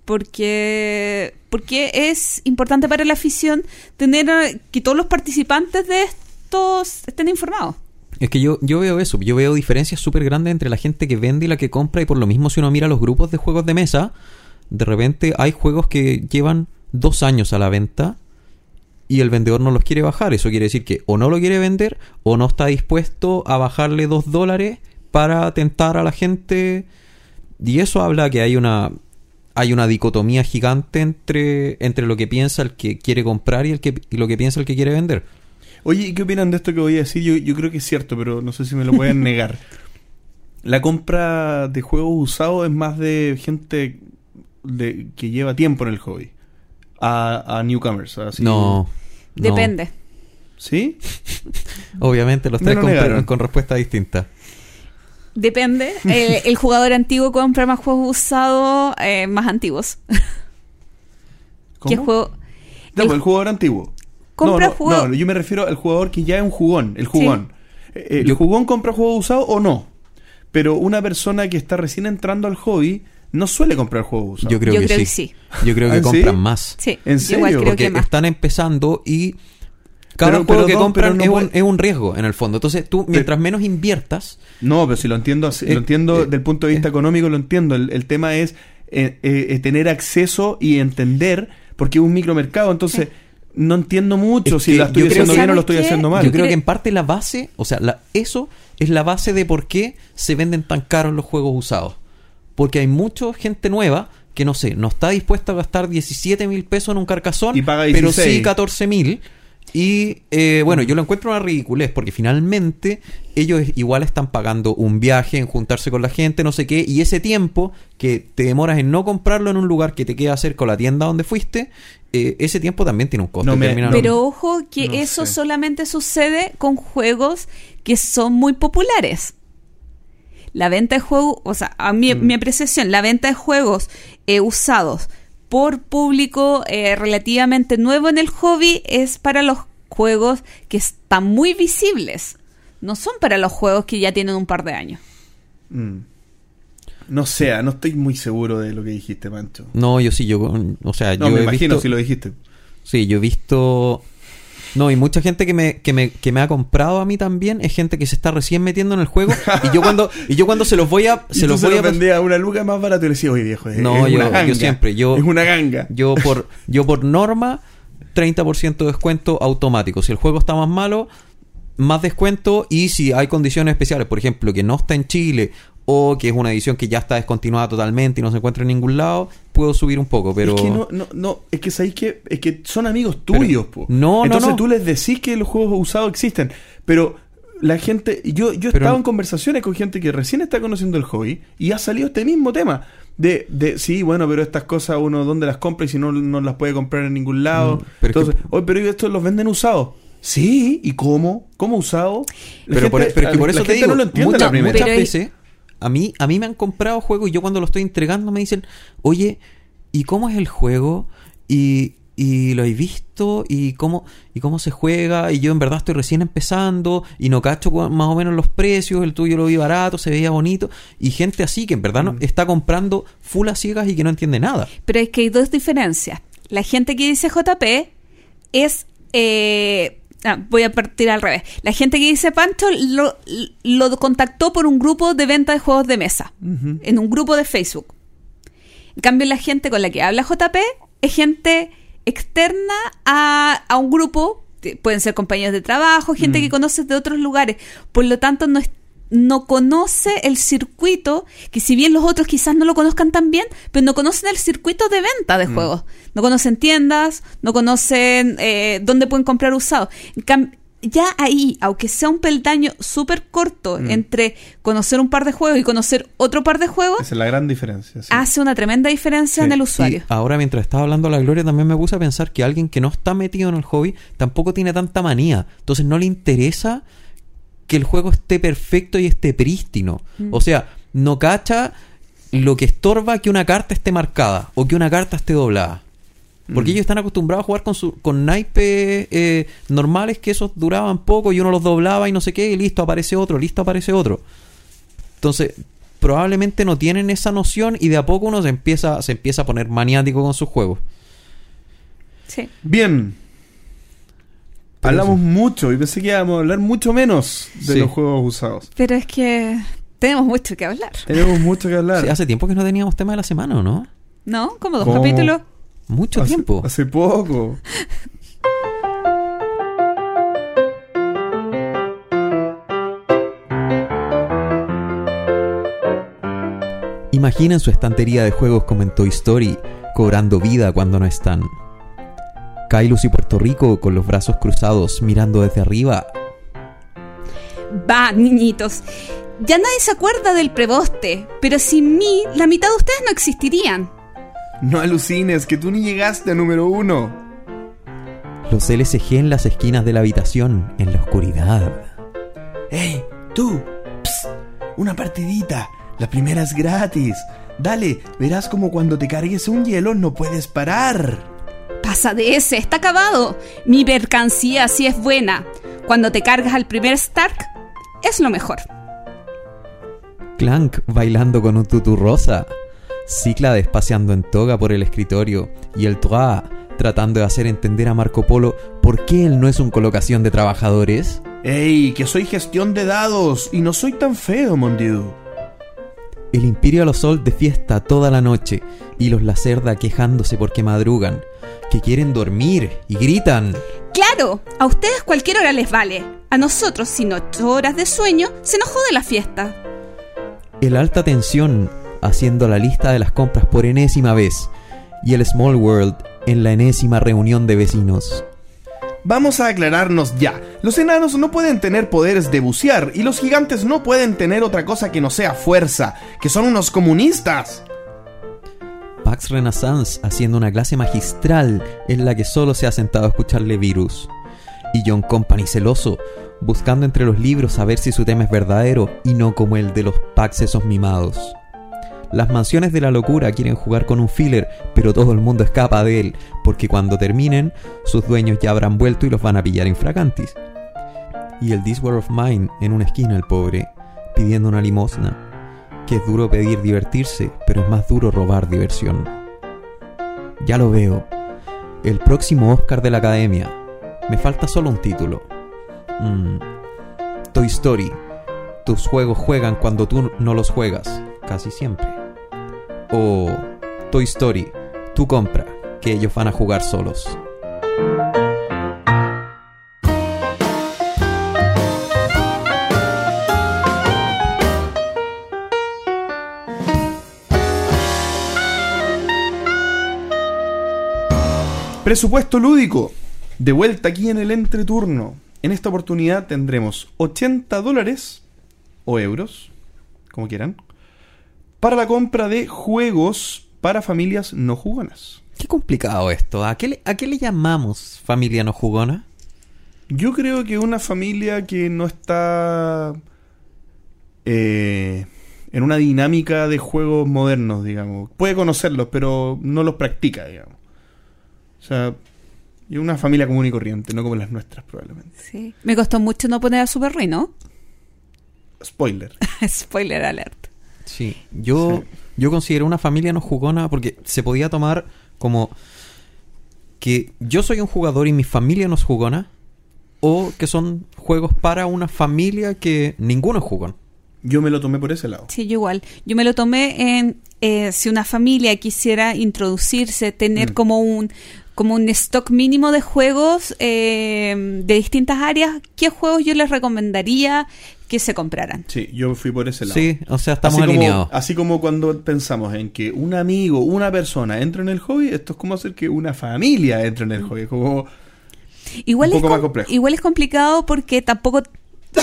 Porque, porque es importante para la afición tener eh, que todos los participantes de estos estén informados. Es que yo, yo veo eso, yo veo diferencias súper grandes entre la gente que vende y la que compra y por lo mismo si uno mira los grupos de juegos de mesa, de repente hay juegos que llevan dos años a la venta y el vendedor no los quiere bajar. Eso quiere decir que o no lo quiere vender o no está dispuesto a bajarle dos dólares para tentar a la gente. Y eso habla que hay una hay una dicotomía gigante entre, entre lo que piensa el que quiere comprar y, el que, y lo que piensa el que quiere vender. Oye, ¿y qué opinan de esto que voy a decir? Yo, yo creo que es cierto, pero no sé si me lo pueden *laughs* negar. La compra de juegos usados es más de gente de, que lleva tiempo en el hobby. A, a newcomers. Así. No. no. Depende. ¿Sí? *laughs* Obviamente los tres lo con, respuesta distinta. Depende. *laughs* Eh, el jugador antiguo compra más juegos usados eh, más antiguos. ¿Cómo? ¿Qué juego? No, el- pues el jugador antiguo. Compra no, no, juego- no, yo me refiero al jugador que ya es un jugón, el jugón. Eh, ¿El Yo- jugón compra juegos usados o no? Pero una persona que está recién entrando al hobby no suele comprar juegos usados. Yo creo, Yo que, creo sí. que sí. Yo creo ¿Ah, que sí? compran más. Sí, ¿En yo igual serio? creo Porque que más. están empezando y cada Pero- juego pero que no, compran no es, puede- un, es un riesgo en el fondo. Entonces tú, mientras menos inviertas, No, pero si lo entiendo, así- Eh, lo entiendo eh, del punto de vista eh. económico, lo entiendo. El, el tema es eh, eh, eh, tener acceso y entender, porque es un micromercado, entonces no entiendo mucho Es si la estoy haciendo bien o lo ¿Sabes estoy haciendo mal. yo creo Cre- que en parte la base, o sea, la- eso es la base de por qué se venden tan caros los juegos usados. Porque hay mucha gente nueva que no sé, no está dispuesta a gastar 17 mil pesos en un carcazón, Y paga pero 16. sí 14 mil. Y eh, bueno, yo lo encuentro una ridiculez porque finalmente ellos igual están pagando un viaje, en juntarse con la gente, no sé qué, y ese tiempo que te demoras en no comprarlo en un lugar que te queda cerca de la tienda donde fuiste, eh, ese tiempo también tiene un costo. No me- Pero ojo que No eso sé. solamente sucede con juegos que son muy populares. La venta de juegos, o sea, a mi, Mm. mi apreciación, la venta de juegos eh, usados por público eh, relativamente nuevo en el hobby es para los juegos que están muy visibles. No son para los juegos que ya tienen un par de años. Mm. No sé, no estoy muy seguro de lo que dijiste, Mancho. No, yo sí, yo, o sea, No, yo me he imagino visto, si lo dijiste. Sí, yo he visto... No, y mucha gente que me, que me, que me ha comprado a mí también es gente que se está recién metiendo en el juego y yo cuando, y yo cuando se los voy a... *laughs* Y Se tú los se voy lo a pas- vendías a una luca más barato y le decía, oye viejo, es, No, es yo- una yo siempre, yo- Es una ganga. *laughs* Yo por, yo por norma, 30% de descuento automático. Si el juego está más malo, más descuento. Y si hay condiciones especiales, por ejemplo, que no está en Chile o que es una edición que ya está descontinuada totalmente y no se encuentra en ningún lado, puedo subir un poco. Pero Es que no, no, no, es que sabéis que, es que son amigos tuyos, po. no, no, Entonces no. tú les decís que los juegos usados existen, pero la gente, yo, yo he Pero- estado en conversaciones con gente que recién está conociendo el hobby y ha salido este mismo tema. De, de sí, bueno, pero estas cosas uno dónde las compra y si no, no las puede comprar en ningún lado. Mm, pero es que- Entonces, oye, pero estos los venden usados. Sí, ¿y cómo? ¿Cómo usado? La pero, por, pero es que por la eso te gente digo, no lo entiende a muchas, la primera. muchas Pero veces a mí, a mí me han comprado juegos y yo cuando lo estoy entregando me dicen, oye, ¿y cómo es el juego? Y, y lo he visto y cómo, y cómo se juega y yo en verdad estoy recién empezando y no cacho más o menos los precios, el tuyo lo vi barato, se veía bonito y gente así que en verdad no, Mm. está comprando full a ciegas y que no entiende nada. Pero es que hay dos diferencias. La gente que dice JP es... eh, ah, voy a partir al revés. La gente que dice Pancho lo, lo contactó por un grupo de venta de juegos de mesa. En un grupo de Facebook. En cambio, la gente con la que habla JP es gente externa a, a un grupo. Pueden ser compañeros de trabajo, gente Mm. que conoces de otros lugares. Por lo tanto, no es no conoce el circuito, que si bien los otros quizás no lo conozcan tan bien, pero no conocen el circuito de venta de Mm. juegos. No conocen tiendas, no conocen eh, dónde pueden comprar usados. Ya ahí, aunque sea un peldaño súper corto Mm. entre conocer un par de juegos y conocer otro par de juegos, Esa es la gran diferencia. sí. hace una tremenda diferencia Sí. en el Y usuario. ahora mientras estaba hablando la Gloria también me puse a pensar que alguien que no está metido en el hobby tampoco tiene tanta manía. Entonces no le interesa que el juego esté perfecto y esté prístino. Mm. O sea, no cacha lo que estorba que una carta esté marcada o que una carta esté doblada. Porque Mm. ellos están acostumbrados a jugar con, su, con naipes eh, normales que esos duraban poco y uno los doblaba y no sé qué, y listo, aparece otro, listo, aparece otro. Entonces, probablemente no tienen esa noción y de a poco uno se empieza, se empieza a poner maniático con sus juegos. Sí. Bien. Hablamos mucho y pensé que íbamos a hablar mucho menos de Sí. los juegos usados. Pero es que tenemos mucho que hablar. Tenemos mucho que hablar. Sí, hace tiempo que no teníamos tema de la semana, ¿o no? ¿No? Como dos ¿Cómo? capítulos. Mucho Hace- tiempo. Hace poco. Imaginen su estantería de juegos como en Toy Story, cobrando vida cuando no están. Kailus y Puerto Rico con los brazos cruzados mirando desde arriba. Va, niñitos. Ya nadie se acuerda del preboste, pero sin mí la mitad de ustedes no existirían. No alucines, que tú ni llegaste a número uno. Los LSG en las esquinas de la habitación, en la oscuridad. ¡Ey, tú! Psst, una partidita. La primera es gratis. Dale, verás como cuando te cargues un hielo no puedes parar. Pasa de ese, está acabado. Mi mercancía sí es buena. Cuando te cargas al primer Stark, es lo mejor. Clank bailando con un tutú rosa. Cíclades paseando en toga por el escritorio. Y el Toa tratando de hacer entender a Marco Polo por qué él no es un colocación de trabajadores. ¡Ey, que soy gestión de dados y no soy tan feo, mon Dieu! El Imperio a los Sol de fiesta toda la noche y los Lacerda quejándose porque madrugan, que quieren dormir y gritan. Claro, a ustedes cualquier hora les vale. A nosotros, sin ocho horas de sueño, se nos jode la fiesta. El alta tensión haciendo la lista de las compras por enésima vez y el Small World en la enésima reunión de vecinos. Vamos a aclararnos ya. Los enanos no pueden tener poderes de bucear y los gigantes no pueden tener otra cosa que no sea fuerza, que son unos comunistas. Pax Renaissance haciendo una clase magistral en la que solo se ha sentado a escucharle virus. Y John Company celoso, buscando entre los libros saber si su tema es verdadero y no como el de los Pax esos mimados. Las mansiones de la locura quieren jugar con un filler, pero todo el mundo escapa de él, porque cuando terminen, sus dueños ya habrán vuelto y los van a pillar infragantis. Y el This War of Mine en una esquina el pobre, pidiendo una limosna que es duro pedir divertirse, pero es más duro robar diversión. Ya lo veo. El próximo Oscar de la Academia. Me falta solo un título. Mm. Toy Story. Tus juegos juegan cuando tú no los juegas. Casi siempre. O Toy Story. Tú compra, que ellos van a jugar solos. Presupuesto lúdico. De vuelta aquí en el entreturno. En esta oportunidad tendremos 80 dólares o euros, como quieran, para la compra de juegos para familias no jugonas. Qué complicado esto. ¿A qué le, a qué le llamamos familia no jugona? Yo creo que una familia que no está eh, en una dinámica de juegos modernos, digamos, puede conocerlos, pero no los practica, digamos. O sea, y una familia común y corriente, no como las nuestras probablemente. Sí. Me costó mucho no poner a Super Rui, ¿no? Spoiler. *laughs* Spoiler alert. Sí, yo, Sí. yo considero una familia no jugona porque se podía tomar como que yo soy un jugador y mi familia no es jugona, o que son juegos para una familia que ninguno es jugón. Yo me lo tomé por ese lado. Sí, yo igual. Yo me lo tomé en eh, si una familia quisiera introducirse, tener Mm. como un como un stock mínimo de juegos eh, de distintas áreas, ¿qué juegos yo les recomendaría que se compraran? Sí, yo fui por ese lado. Sí, o sea, estamos así alineados. Como, así como cuando pensamos en que un amigo, una persona entra en el hobby, esto es como hacer que una familia entre en el hobby. Como, Igual, Un es poco más com- complejo. igual es complicado porque tampoco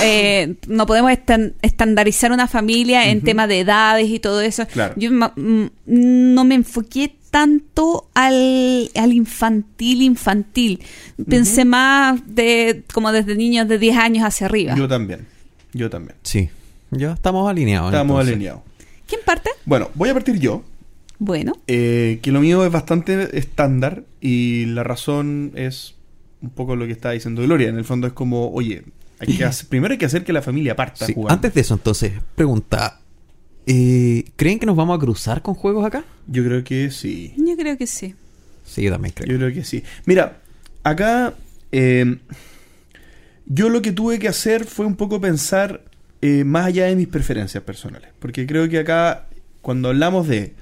eh, no podemos estan- estandarizar una familia en Ujú. temas de edades y todo eso. Claro. Yo mm, no me enfoqué tanto al, al infantil infantil. Pensé más de como desde niños de 10 años hacia arriba. yo también. Yo también. Sí, ya estamos alineados. Estamos entonces. alineados. ¿Quién parte? Bueno, voy a partir yo. Bueno, eh, que lo mío es bastante estándar y la razón es un poco lo que estaba diciendo Gloria. En el fondo es como, oye, hay que *laughs* hacer- primero hay que hacer que la familia parta Sí. Antes de eso, entonces, pregunta. Eh, ¿Creen que nos vamos a cruzar con juegos acá? Yo creo que sí. yo creo que sí. Sí, yo también creo. Yo creo que sí. Mira, acá eh, yo lo que tuve que hacer fue un poco pensar eh, más allá de mis preferencias personales. Porque creo que acá, cuando hablamos de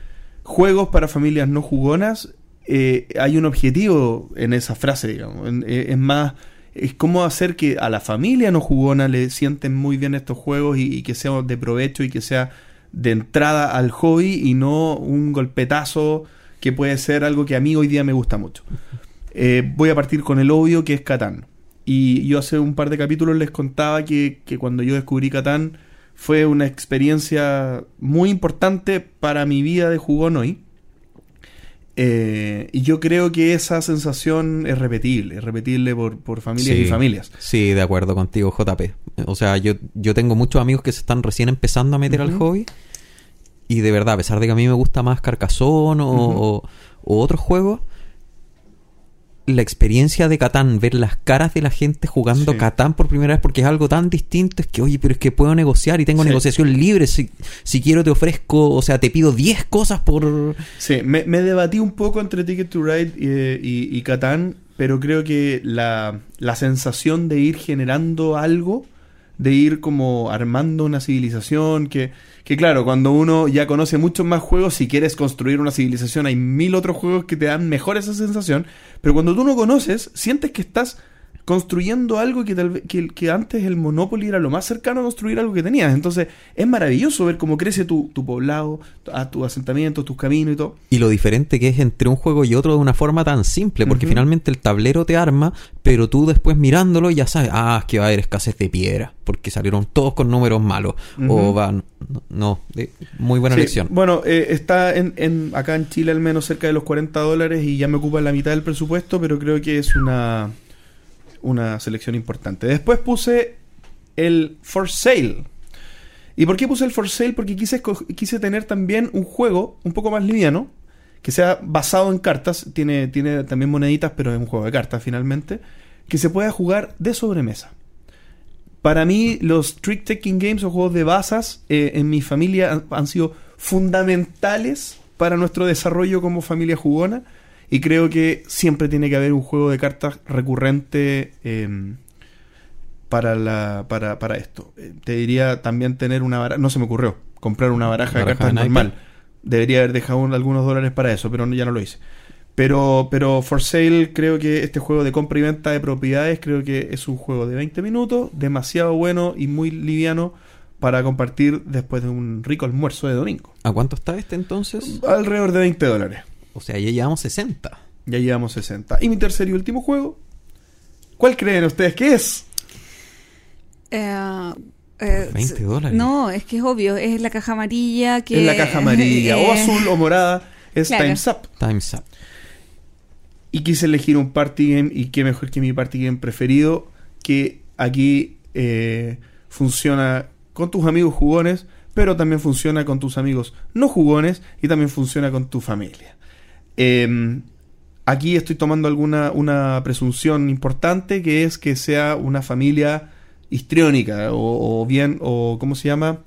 juegos para familias no jugonas, eh, hay un objetivo en esa frase, digamos. En- eh, es más, es cómo hacer que a la familia no jugona le sienten muy bien estos juegos y, y que sea de provecho y que sea de entrada al hobby y no un golpetazo que puede ser algo que a mí hoy día me gusta mucho. Eh, voy a partir con el obvio que es Catán. Y yo hace un par de capítulos les contaba que, que cuando yo descubrí Catán fue una experiencia muy importante para mi vida de jugón hoy. Eh, y yo creo que esa sensación es repetible, es repetible por, por familias Sí. y familias. Sí, de acuerdo contigo, JP. O sea, yo, yo tengo muchos amigos que se están recién empezando a meter al hobby. Y de verdad, a pesar de que a mí me gusta más Carcassonne o- o otros juegos, la experiencia de Catán, ver las caras de la gente jugando Sí. Catán por primera vez, porque es algo tan distinto, es que, oye, pero es que puedo negociar y tengo Sí. negociación libre. Si, si quiero te ofrezco, o sea, te pido 10 cosas por... Sí, me, me debatí un poco entre Ticket to Ride y, y, y Catán, pero creo que la, la sensación de ir generando algo, de ir como armando una civilización, que, que claro, cuando uno ya conoce muchos más juegos, si quieres construir una civilización, hay mil otros juegos que te dan mejor esa sensación, pero cuando tú no conoces, sientes que estás construyendo algo que tal que, que antes el Monopoly era lo más cercano a construir algo que tenías. Entonces, es maravilloso ver cómo crece tu, tu poblado, a tu asentamiento, tus caminos y todo. Y lo diferente que es entre un juego y otro de una forma tan simple, porque finalmente el tablero te arma, pero tú después mirándolo ya sabes, ah, es que va a haber escasez de piedra, porque salieron todos con números malos. O van, no, de- muy buena Sí, lección. Bueno, eh, está en, en- acá en Chile al menos cerca de los 40 dólares y ya me ocupa la mitad del presupuesto, pero creo que es una, una selección importante. Después puse el For Sale. ¿Y por qué puse el For Sale? Porque quise, quise tener también un juego un poco más liviano, que sea basado en cartas, tiene, tiene también moneditas, pero es un juego de cartas finalmente, que se pueda jugar de sobremesa. Para mí, los Trick Taking Games o juegos de bazas eh, en mi familia han sido fundamentales para nuestro desarrollo como familia jugona. Y creo que siempre tiene que haber un juego de cartas recurrente eh, para, la, para, para esto. Eh, te diría también tener una baraja. No se me ocurrió comprar una baraja, de cartas de normal. Debería haber dejado un- algunos dólares para eso, pero no- ya no lo hice. Pero, pero For Sale, creo que este juego de compra y venta de propiedades, creo que es un juego de 20 minutos, demasiado bueno y muy liviano para compartir después de un rico almuerzo de domingo. ¿A cuánto está este entonces? Alrededor de 20 dólares. O sea, ya llevamos 60. Ya llevamos 60. Y mi tercer y último juego, ¿cuál creen ustedes que es? Eh, eh, 20 s- dólares. No, es que es obvio, es la caja amarilla que... Es la caja amarilla, *laughs* o eh, azul o morada, es claro. Time's Up. Time's up. Y quise elegir un party game, y qué mejor que mi party game preferido, que aquí eh, funciona con tus amigos jugones, pero también funciona con tus amigos no jugones y también funciona con tu familia. Eh, aquí estoy tomando alguna una presunción importante que es que sea una familia histriónica o, o bien o cómo se llama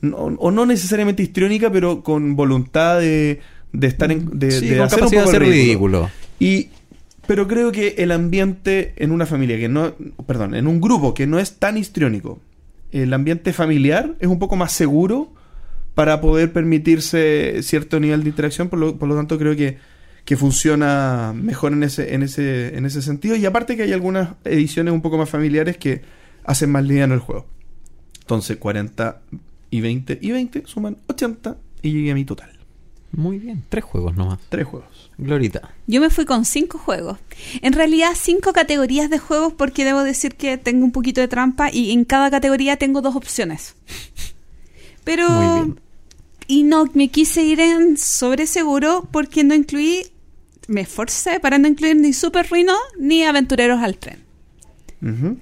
no, o no necesariamente histriónica pero con voluntad de, de estar en de, Sí, de hacer un capacidad poco de el ser ridículo. ridículo. Y, pero creo que el ambiente en una familia que no, perdón, en un grupo que no es tan histriónico, el ambiente familiar es un poco más seguro para poder permitirse cierto nivel de interacción, por lo, por lo tanto creo que, que funciona mejor en ese, en ese, en ese sentido. Y aparte que hay algunas ediciones un poco más familiares que hacen más liviano el juego. Entonces 40 y 20 y 20 suman 80 y llegué a mi total. Muy bien, tres juegos nomás. Tres juegos. Glorita. Yo me fui con cinco juegos. En realidad, cinco categorías de juegos porque debo decir que tengo un poquito de trampa y en cada categoría tengo dos opciones. *laughs* Pero... Y no, me quise ir en sobre seguro porque no incluí... Me esforcé para no incluir ni Super Ruino ni Aventureros al Tren.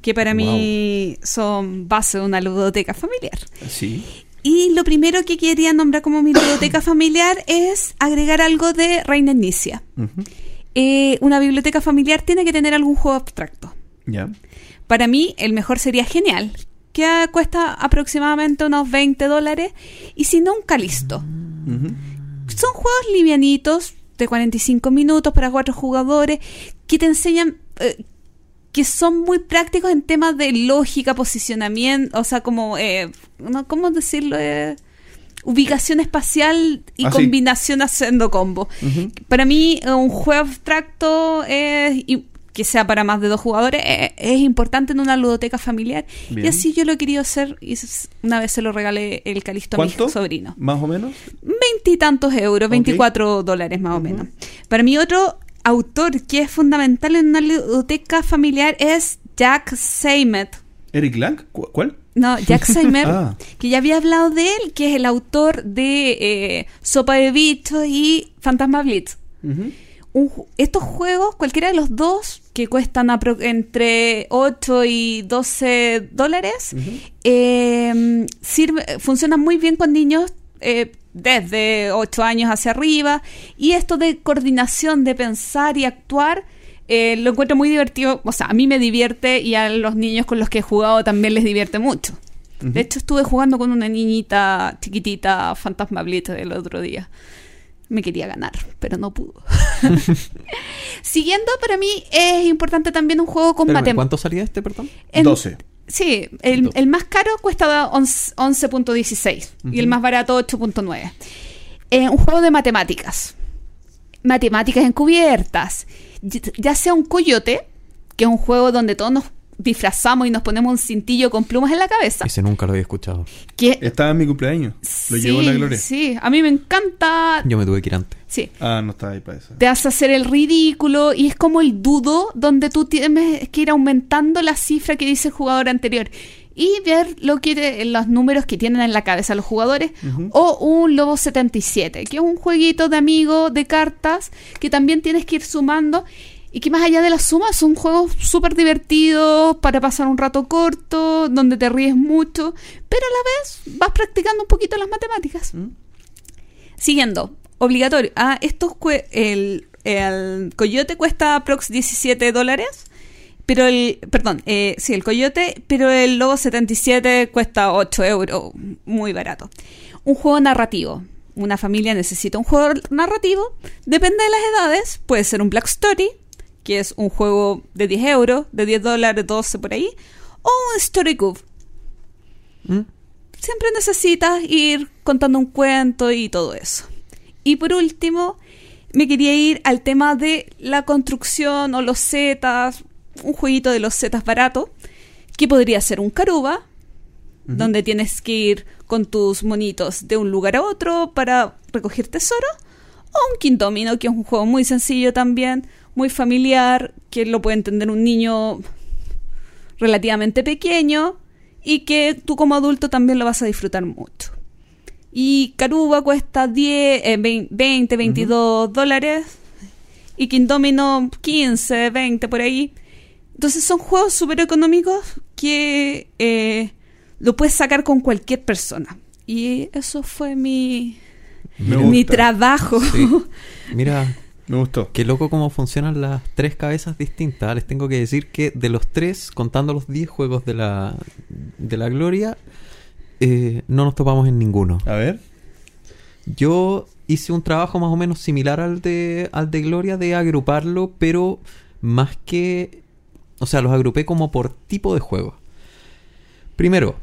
Que para mí son base de una ludoteca familiar. Sí. Y lo primero que quería nombrar como mi biblioteca *coughs* familiar es agregar algo de Reina Inicia. Eh, una biblioteca familiar tiene que tener algún juego abstracto. Ya. Para mí, el mejor sería Genial, que cuesta aproximadamente unos 20 dólares. Y si no, un Calisto. Son juegos livianitos, de 45 minutos para cuatro jugadores, que te enseñan, eh, que son muy prácticos en temas de lógica, posicionamiento, o sea, como, eh, ¿cómo decirlo? Eh, ubicación espacial y Ah, sí. combinación haciendo combo. Ujú. Para mí, un juego abstracto es, que sea para más de dos jugadores eh, es, importante en una ludoteca familiar. Bien. Y así yo lo he querido hacer y una vez se lo regalé el Calisto a mi sobrino. Más o menos. Veintitantos euros, 24 dólares más o menos. Para mí otro autor que es fundamental en una ludoteca familiar es Jack Seymet. Eric Lang, ¿Cu- ¿cuál? No, Jack *laughs* Seymet, Ah. que ya había hablado de él, que es el autor de eh, Sopa de Bichos y Fantasma Blitz. Ujú. Un estos juegos, cualquiera de los dos, que cuestan entre 8 y 12 dólares, eh, sirve, funcionan muy bien con niños eh, desde 8 años hacia arriba. Y esto de coordinación, de pensar y actuar, eh, lo encuentro muy divertido. O sea, a mí me divierte y a los niños con los que he jugado también les divierte mucho. De hecho, estuve jugando con una niñita chiquitita, Fantasma Blitz, el otro día. Me quería ganar, pero no pudo. *laughs* *laughs* Siguiendo, para mí es importante también un juego con matemáticas. ¿Cuánto salía este, perdón? 12. Sí, el, el más caro cuesta 11 11.16 y el más barato 8.9. Eh, un juego de matemáticas. Matemáticas encubiertas. Ya sea un coyote, que es un juego donde todos nos disfrazamos y nos ponemos un cintillo con plumas en la cabeza. Ese nunca lo había escuchado. Que, Estaba en mi cumpleaños. Lo llevó en la gloria. Sí, a mí me encanta. Yo me tuve que ir antes. Sí. Ah, no estaba ahí para eso. te hace hacer el ridículo y es como el dudo donde tú tienes que ir aumentando la cifra que dice el jugador anterior y ver lo que los números que tienen en la cabeza los jugadores o un Lobo 77 que es un jueguito de amigo de cartas que también tienes que ir sumando y que más allá de la suma son juegos súper divertidos para pasar un rato corto donde te ríes mucho pero a la vez vas practicando un poquito las matemáticas Siguiendo, obligatorio. Ah, estos el, el coyote cuesta aprox 17 dólares. Pero el, perdón, eh, sí, el coyote, pero el lobo 77 cuesta 8 euros, muy barato. Un juego narrativo. Una familia necesita un juego narrativo. Depende de las edades. Puede ser un Black Story, que es un juego de 10 euros, de 10 dólares, 12 por ahí. O un Story Cube, ¿Mm? siempre necesitas ir contando un cuento y todo eso. Y por último, me quería ir al tema de la construcción o los zetas, un jueguito de los zetas barato, que podría ser un caruba, donde tienes que ir con tus monitos de un lugar a otro para recoger tesoro, o un quindomino, que es un juego muy sencillo también, muy familiar, que lo puede entender un niño relativamente pequeño y que tú como adulto también lo vas a disfrutar mucho. Y Caruba cuesta 10, eh, vein- 20, 22 dólares y Quindomino 15, 20 por ahí. Entonces son juegos súper económicos que eh, lo puedes sacar con cualquier persona. Y eso fue mi, mi trabajo. Sí. Mira, Me gustó. qué loco cómo funcionan las tres cabezas distintas. Les tengo que decir que de los tres, contando los 10 juegos de la, de la Gloria, eh, no nos topamos en ninguno. A ver. Yo hice un trabajo más o menos similar al de, al de Gloria de agruparlo, pero más que... O sea, los agrupé como por tipo de juego. Primero,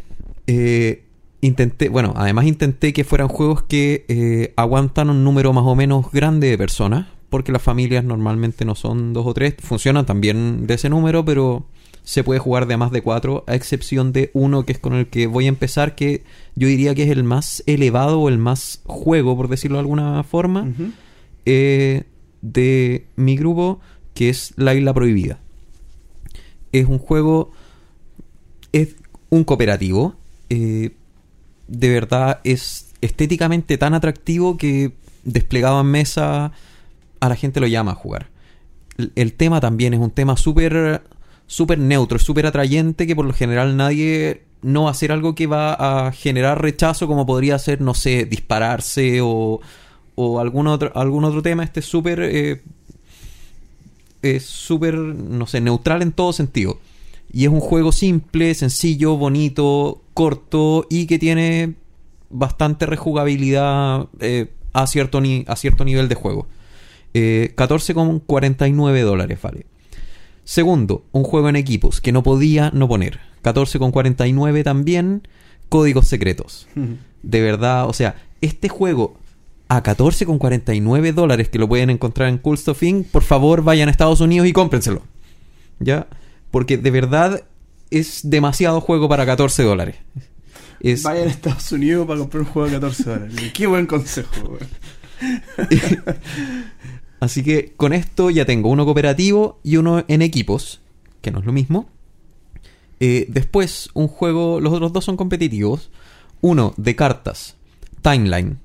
eh, intenté, bueno, además intenté que fueran juegos que eh, aguantan un número más o menos grande de personas, porque las familias normalmente no son dos o tres, funcionan también de ese número, pero se puede jugar de más de cuatro, a excepción de uno que es con el que voy a empezar, que yo diría que es el más elevado o el más juego, por decirlo de alguna forma, eh, de mi grupo, que es La Isla Prohibida. Es un juego, es un cooperativo, eh, de verdad es estéticamente tan atractivo que desplegado en mesa a la gente lo llama a jugar. El, tema también es un tema súper súper neutro, súper atrayente que por lo general nadie no va a hacer algo que va a generar rechazo como podría ser, no sé, dispararse o, o algún, otro, algún otro tema. Este es súper... eh, es súper, no sé, neutral en todo sentido. Y es un juego simple, sencillo, bonito, corto y que tiene bastante rejugabilidad eh, a, cierto ni- a cierto nivel de juego. Eh, 14,49 dólares vale. Segundo, un juego en equipos que no podía no poner. 14,49 también. Códigos secretos. *laughs* De verdad, o sea, este juego a 14,49 dólares que lo pueden encontrar en Cool Stuff Inc., por favor vayan a Estados Unidos y cómprenselo. ¿Ya? Porque de verdad es demasiado juego para 14 dólares. Es, Vayan a Estados Unidos para comprar un juego de 14 dólares. Qué buen consejo. *laughs* Así que con esto ya tengo uno cooperativo y uno en equipos, que no es lo mismo. Eh, después, un juego, los otros dos son competitivos. Uno de cartas, Timeline,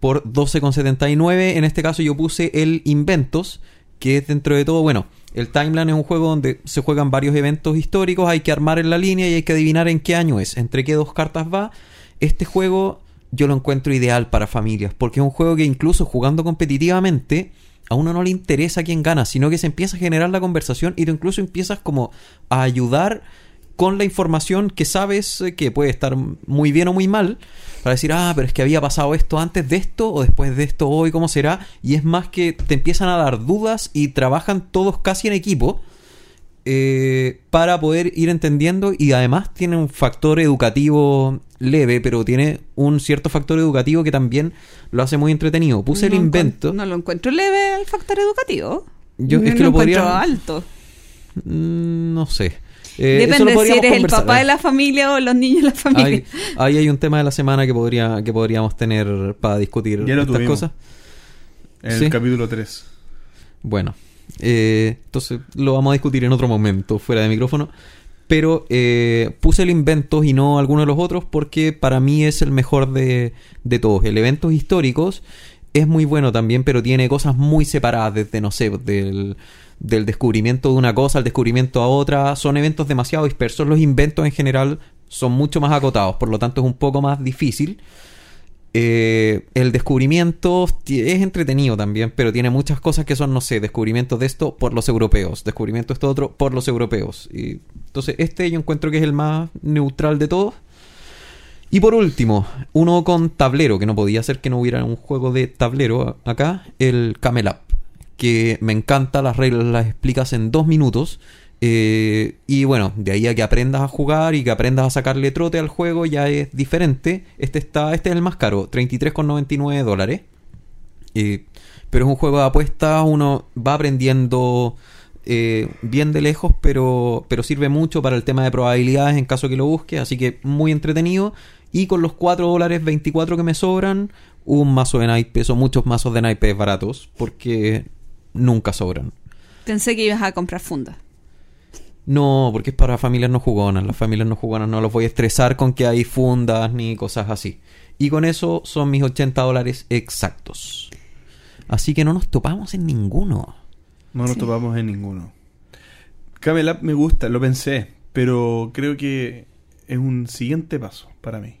por 12,79. En este caso yo puse el Inventos, que es dentro de todo, bueno, el Timeline es un juego donde se juegan varios eventos históricos, hay que armar en la línea y hay que adivinar en qué año es, entre qué dos cartas va. Este juego yo lo encuentro ideal para familias, porque es un juego que incluso jugando competitivamente, a uno no le interesa quién gana, sino que se empieza a generar la conversación y tú incluso empiezas como a ayudar con la información que sabes eh, que puede estar muy bien o muy mal, para decir, ah, pero es que había pasado esto antes de esto o después de esto hoy, ¿cómo será? Y es más que te empiezan a dar dudas y trabajan todos casi en equipo eh, para poder ir entendiendo y además tiene un factor educativo leve, pero tiene un cierto factor educativo que también lo hace muy entretenido. Puse el No invento. No lo encuentro leve el factor educativo. Yo- es que lo encuentro podría- alto. Mm, no sé. Eh, eso lo Depende si eres el papá de la familia o los niños de la familia. Ahí, ahí hay un tema de la semana que podría que podríamos tener para discutir Ya lo estas tuvimos. cosas. En Sí. el capítulo 3. Bueno, eh, entonces lo vamos a discutir en otro momento, fuera de micrófono. Pero eh, puse el Inventos y no alguno de los otros porque para mí es el mejor de, de todos. El Eventos Históricos es muy bueno también, pero tiene cosas muy separadas desde, no sé, del, del descubrimiento de una cosa al descubrimiento a otra. Son eventos demasiado dispersos. Los inventos en general son mucho más acotados, por lo tanto es un poco más difícil. Eh, el descubrimiento es entretenido también, pero tiene muchas cosas que son, no sé, descubrimientos de esto por los europeos, descubrimiento de esto otro por los europeos. Y, entonces, este yo encuentro que es el más neutral de todos. Y por último, uno con tablero, que no podía ser que no hubiera un juego de tablero acá, el Camel Up, que me encanta, las reglas las explicas en dos minutos. Eh, y bueno, de ahí a que aprendas a jugar y que aprendas a sacarle trote al juego ya es diferente. Este está, este es el más caro, 33,99 dólares. Eh, pero es un juego de apuestas, uno va aprendiendo eh, bien de lejos, pero, pero sirve mucho para el tema de probabilidades en caso que lo busque, así que muy entretenido. Y con los 4 dólares 24 que me sobran, un mazo de naipes o muchos mazos de naipes baratos, porque nunca sobran. Pensé que ibas a comprar fundas. No, porque es para familias no jugonas. Las familias no jugonas no los voy a estresar con que hay fundas ni cosas así. Y con eso son mis 80 dólares exactos. Así que no nos topamos en ninguno. No nos Sí. topamos en ninguno. Camel Up me gusta, lo pensé, pero creo que es un siguiente paso para mí.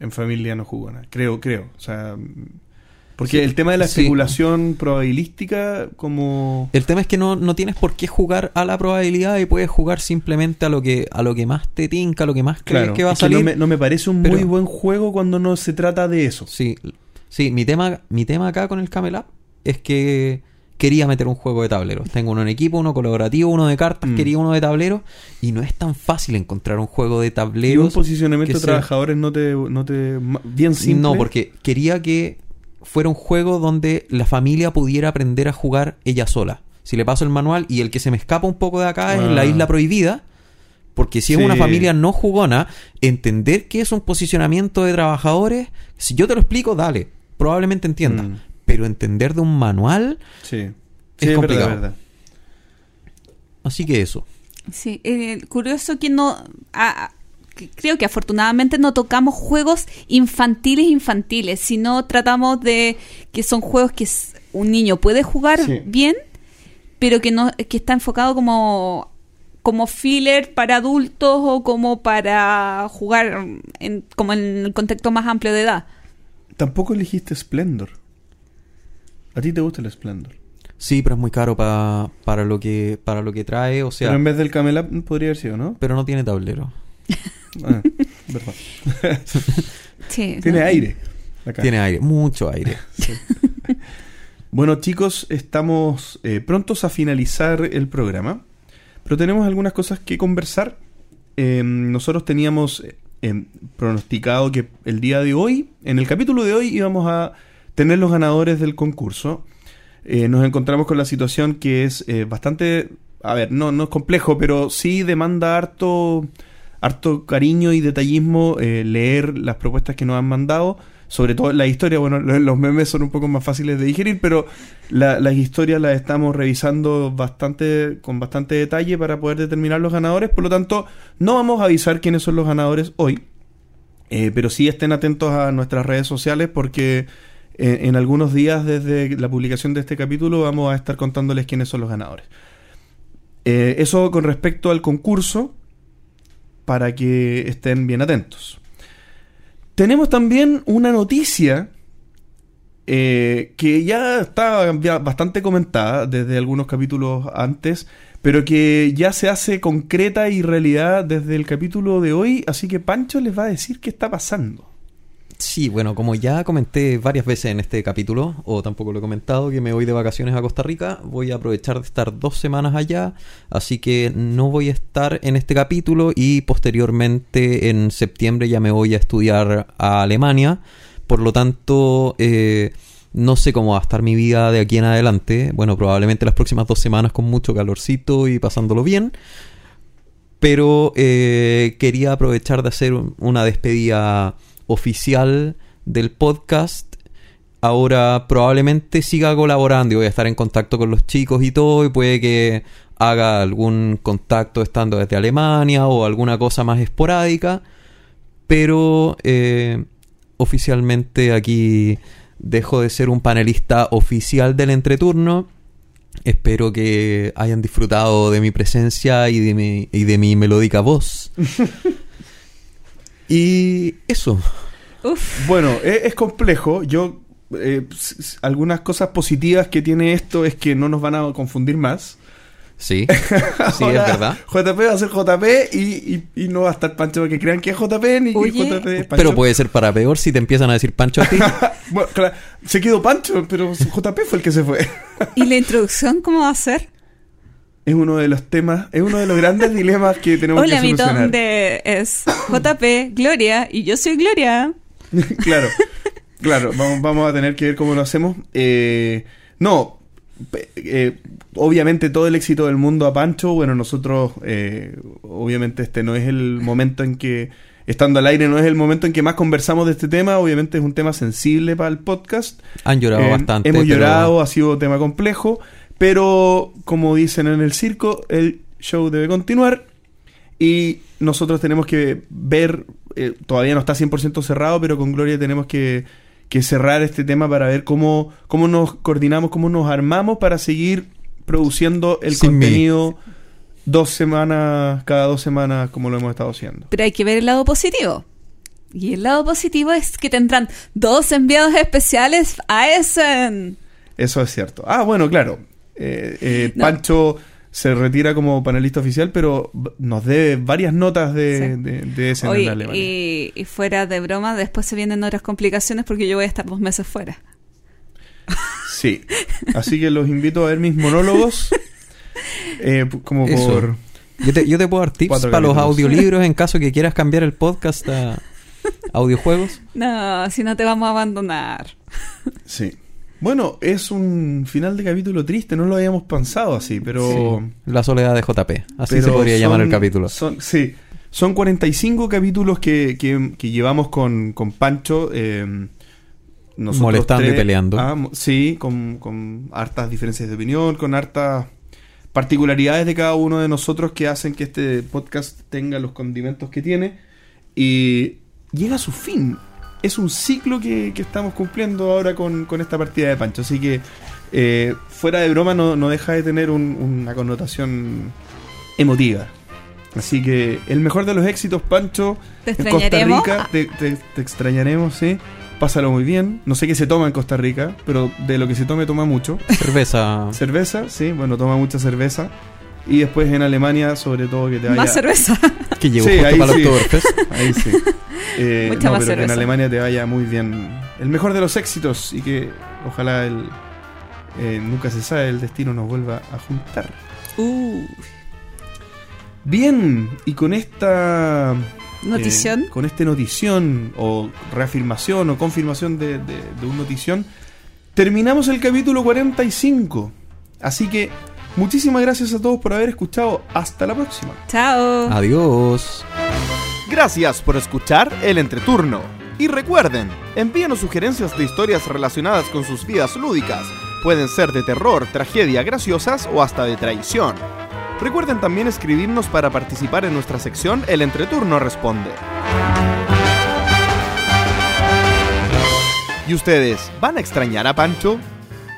En familia no jugona. Creo, creo. O sea, porque Sí, el tema de la sí. especulación probabilística, como. El tema es que no, no tienes por qué jugar a la probabilidad y puedes jugar simplemente a lo que, a lo que más te tinca, a lo que más crees Claro, que va a es que salir. no, me, no me parece un pero- muy buen juego cuando no se trata de eso. Sí, sí, mi tema, mi tema acá con el Camel Up es que quería meter un juego de tableros. Tengo uno en equipo, uno colaborativo, uno de cartas, Mm. quería uno de tableros y no es tan fácil encontrar un juego de Y un tableros. posicionamiento de sea- trabajadores no te, no te. Bien simple. No, porque quería que fuera un juego donde la familia pudiera aprender a jugar ella sola. Si le paso el manual y el que se me escapa un poco de acá es Ah. la isla prohibida. Porque si Sí. es una familia no jugona, entender que es un posicionamiento de trabajadores, si yo te lo explico, dale, probablemente entiendas. Mm. Pero entender de un manual, Sí. Es Sí, complicado. verdad. así que eso. Sí, eh, curioso que no... ah, ah, creo que afortunadamente no tocamos juegos infantiles infantiles, sino tratamos de que son juegos que un niño puede jugar Sí. bien, pero que no que está enfocado como como filler para adultos o como para jugar en, como en el contexto más amplio de edad. Tampoco elegiste Splendor. ¿A ti te gusta el Splendor? Sí, pero es muy caro pa- para lo que para lo que trae, o sea, Pero en vez del Camel Up podría haber sido, ¿no? pero no tiene tablero. *laughs* Ah, verdad. *laughs* Sí, *laughs* Tiene ¿no? aire. acá. Tiene aire, mucho aire. *laughs* Bueno, chicos, estamos eh, prontos a finalizar el programa, pero tenemos algunas cosas que conversar. Eh, nosotros teníamos eh, pronosticado que el día de hoy, en el capítulo de hoy, íbamos a tener los ganadores del concurso. Eh, nos encontramos con la situación que es eh, bastante, a ver, no, no es complejo, pero sí demanda harto, harto cariño y detallismo eh, leer las propuestas que nos han mandado. Sobre todo la historia, bueno, lo- los memes son un poco más fáciles de digerir, pero la- las historias las estamos revisando bastante, con bastante detalle para poder determinar los ganadores. Por lo tanto, no vamos a avisar quiénes son los ganadores hoy. Eh, pero sí estén atentos a nuestras redes sociales porque eh, en algunos días desde la publicación de este capítulo vamos a estar contándoles quiénes son los ganadores. Eso con respecto al concurso, para que estén bien atentos. Tenemos también una noticia eh, que ya está bastante comentada desde algunos capítulos antes, pero que ya se hace concreta y realidad desde el capítulo de hoy, así que Pancho les va a decir qué está pasando. Sí, bueno, como ya comenté varias veces en este capítulo, o tampoco lo he comentado, que me voy de vacaciones a Costa Rica, voy a aprovechar de estar dos semanas allá, así que no voy a estar en este capítulo y posteriormente en septiembre ya me voy a estudiar a Alemania, por lo tanto eh, no sé cómo va a estar mi vida de aquí en adelante, bueno, probablemente las próximas dos semanas con mucho calorcito y pasándolo bien, pero eh, quería aprovechar de hacer un- una despedida oficial del podcast. Ahora probablemente siga colaborando y voy a estar en contacto con los chicos y todo y puede que haga algún contacto estando desde Alemania o alguna cosa más esporádica. Pero eh, oficialmente aquí dejo de ser un panelista oficial del entreturno. Espero que hayan disfrutado de mi presencia y de mi, y de mi melódica voz. *laughs* y eso. Uf. Bueno, es, complejo. Yo eh, algunas cosas positivas que tiene esto es que no nos van a confundir más. Sí, *laughs* sí, es verdad. JP va a ser JP y, y- y no va a estar Pancho para que crean que es JP ni Oye. que JP es Pancho. Pero puede ser para peor si te empiezan a decir Pancho a ti. *laughs* Bueno, claro, se quedó Pancho, pero JP fue el que se fue. ¿Y la introducción cómo va a ser? Es uno de los temas, es uno de los grandes *laughs* dilemas que tenemos Hola, que mi solucionar. nombre es JP Gloria y yo soy Gloria. *laughs* claro, claro, vamos, vamos a tener que ver cómo lo hacemos. Eh, no, pe- eh, obviamente todo el éxito del mundo a Pancho, bueno, nosotros, eh, obviamente este no es el momento en que, estando al aire, no es el momento en que más conversamos de este tema, obviamente es un tema sensible para el podcast. Han llorado Eh, bastante. Hemos pero- llorado, ha sido un tema complejo, pero como dicen en el circo, el show debe continuar y nosotros tenemos que ver, eh, todavía no está 100% cerrado, pero con Gloria tenemos que, que cerrar este tema para ver cómo, cómo nos coordinamos, cómo nos armamos para seguir produciendo el Sin mí. contenido dos semanas, cada dos semanas, como lo hemos estado haciendo. Pero hay que ver el lado positivo. Y el lado positivo es que tendrán dos enviados especiales a Essen. Eso es cierto. Ah, bueno, claro. Eh, eh, No. Pancho se retira como panelista oficial, pero nos debe varias notas de, Sí. de, de ese en Oye, Alemania. y, y fuera de broma, después se vienen otras complicaciones porque yo voy a estar dos meses fuera. Sí. Así que los invito a ver mis monólogos. *laughs* eh, como Eso. por. Yo te, yo te puedo dar tips para los audiolibros en caso que *laughs* quieras cambiar el podcast a *laughs* audiojuegos. No, si no te vamos a abandonar. Sí. Bueno, es un final de capítulo triste, no lo habíamos pensado así, pero. Sí. La soledad de JP. Así se podría llamar el capítulo. Son, sí. Son 45 capítulos que, que, que llevamos con, con Pancho. eh, Molestando y peleando. Ah, sí, con, con hartas diferencias de opinión, con hartas particularidades de cada uno de nosotros que hacen que este podcast tenga los condimentos que tiene. Y llega a su fin. Es un ciclo que, que estamos cumpliendo ahora con, con esta partida de Pancho. Así que, eh, fuera de broma, no, no deja de tener un- una connotación emotiva. Así que el mejor de los éxitos, Pancho. Te En Costa extrañaremos. Rica, te, te- te extrañaremos, sí. Pásalo muy bien. No sé qué se toma en Costa Rica, pero de lo que se tome, toma mucho. Cerveza. Cerveza, sí, bueno, toma mucha cerveza. Y después en Alemania, sobre todo, que te vaya. Más cerveza. *laughs* Que llegó Sí, justo ahí para sí. el Oktoberfest. Ahí sí. Eh, Mucha no, más pero que en cerveza. Alemania te vaya muy bien. El mejor de los éxitos y que ojalá el. eh, nunca se sabe, el destino nos vuelva a juntar. Uh, Bien, y con esta Notición. eh, con este notición o reafirmación o confirmación de, de- de un notición, terminamos el capítulo 45. Así que muchísimas gracias a todos por haber escuchado. Hasta la próxima. Chao. Adiós. Gracias por escuchar el entreturno. Y recuerden, envíenos sugerencias de historias relacionadas con sus vidas lúdicas. Pueden ser de terror, tragedia, graciosas o hasta de traición. Recuerden también escribirnos para participar en nuestra sección El Entreturno Responde. ¿Y ustedes van a extrañar a Pancho?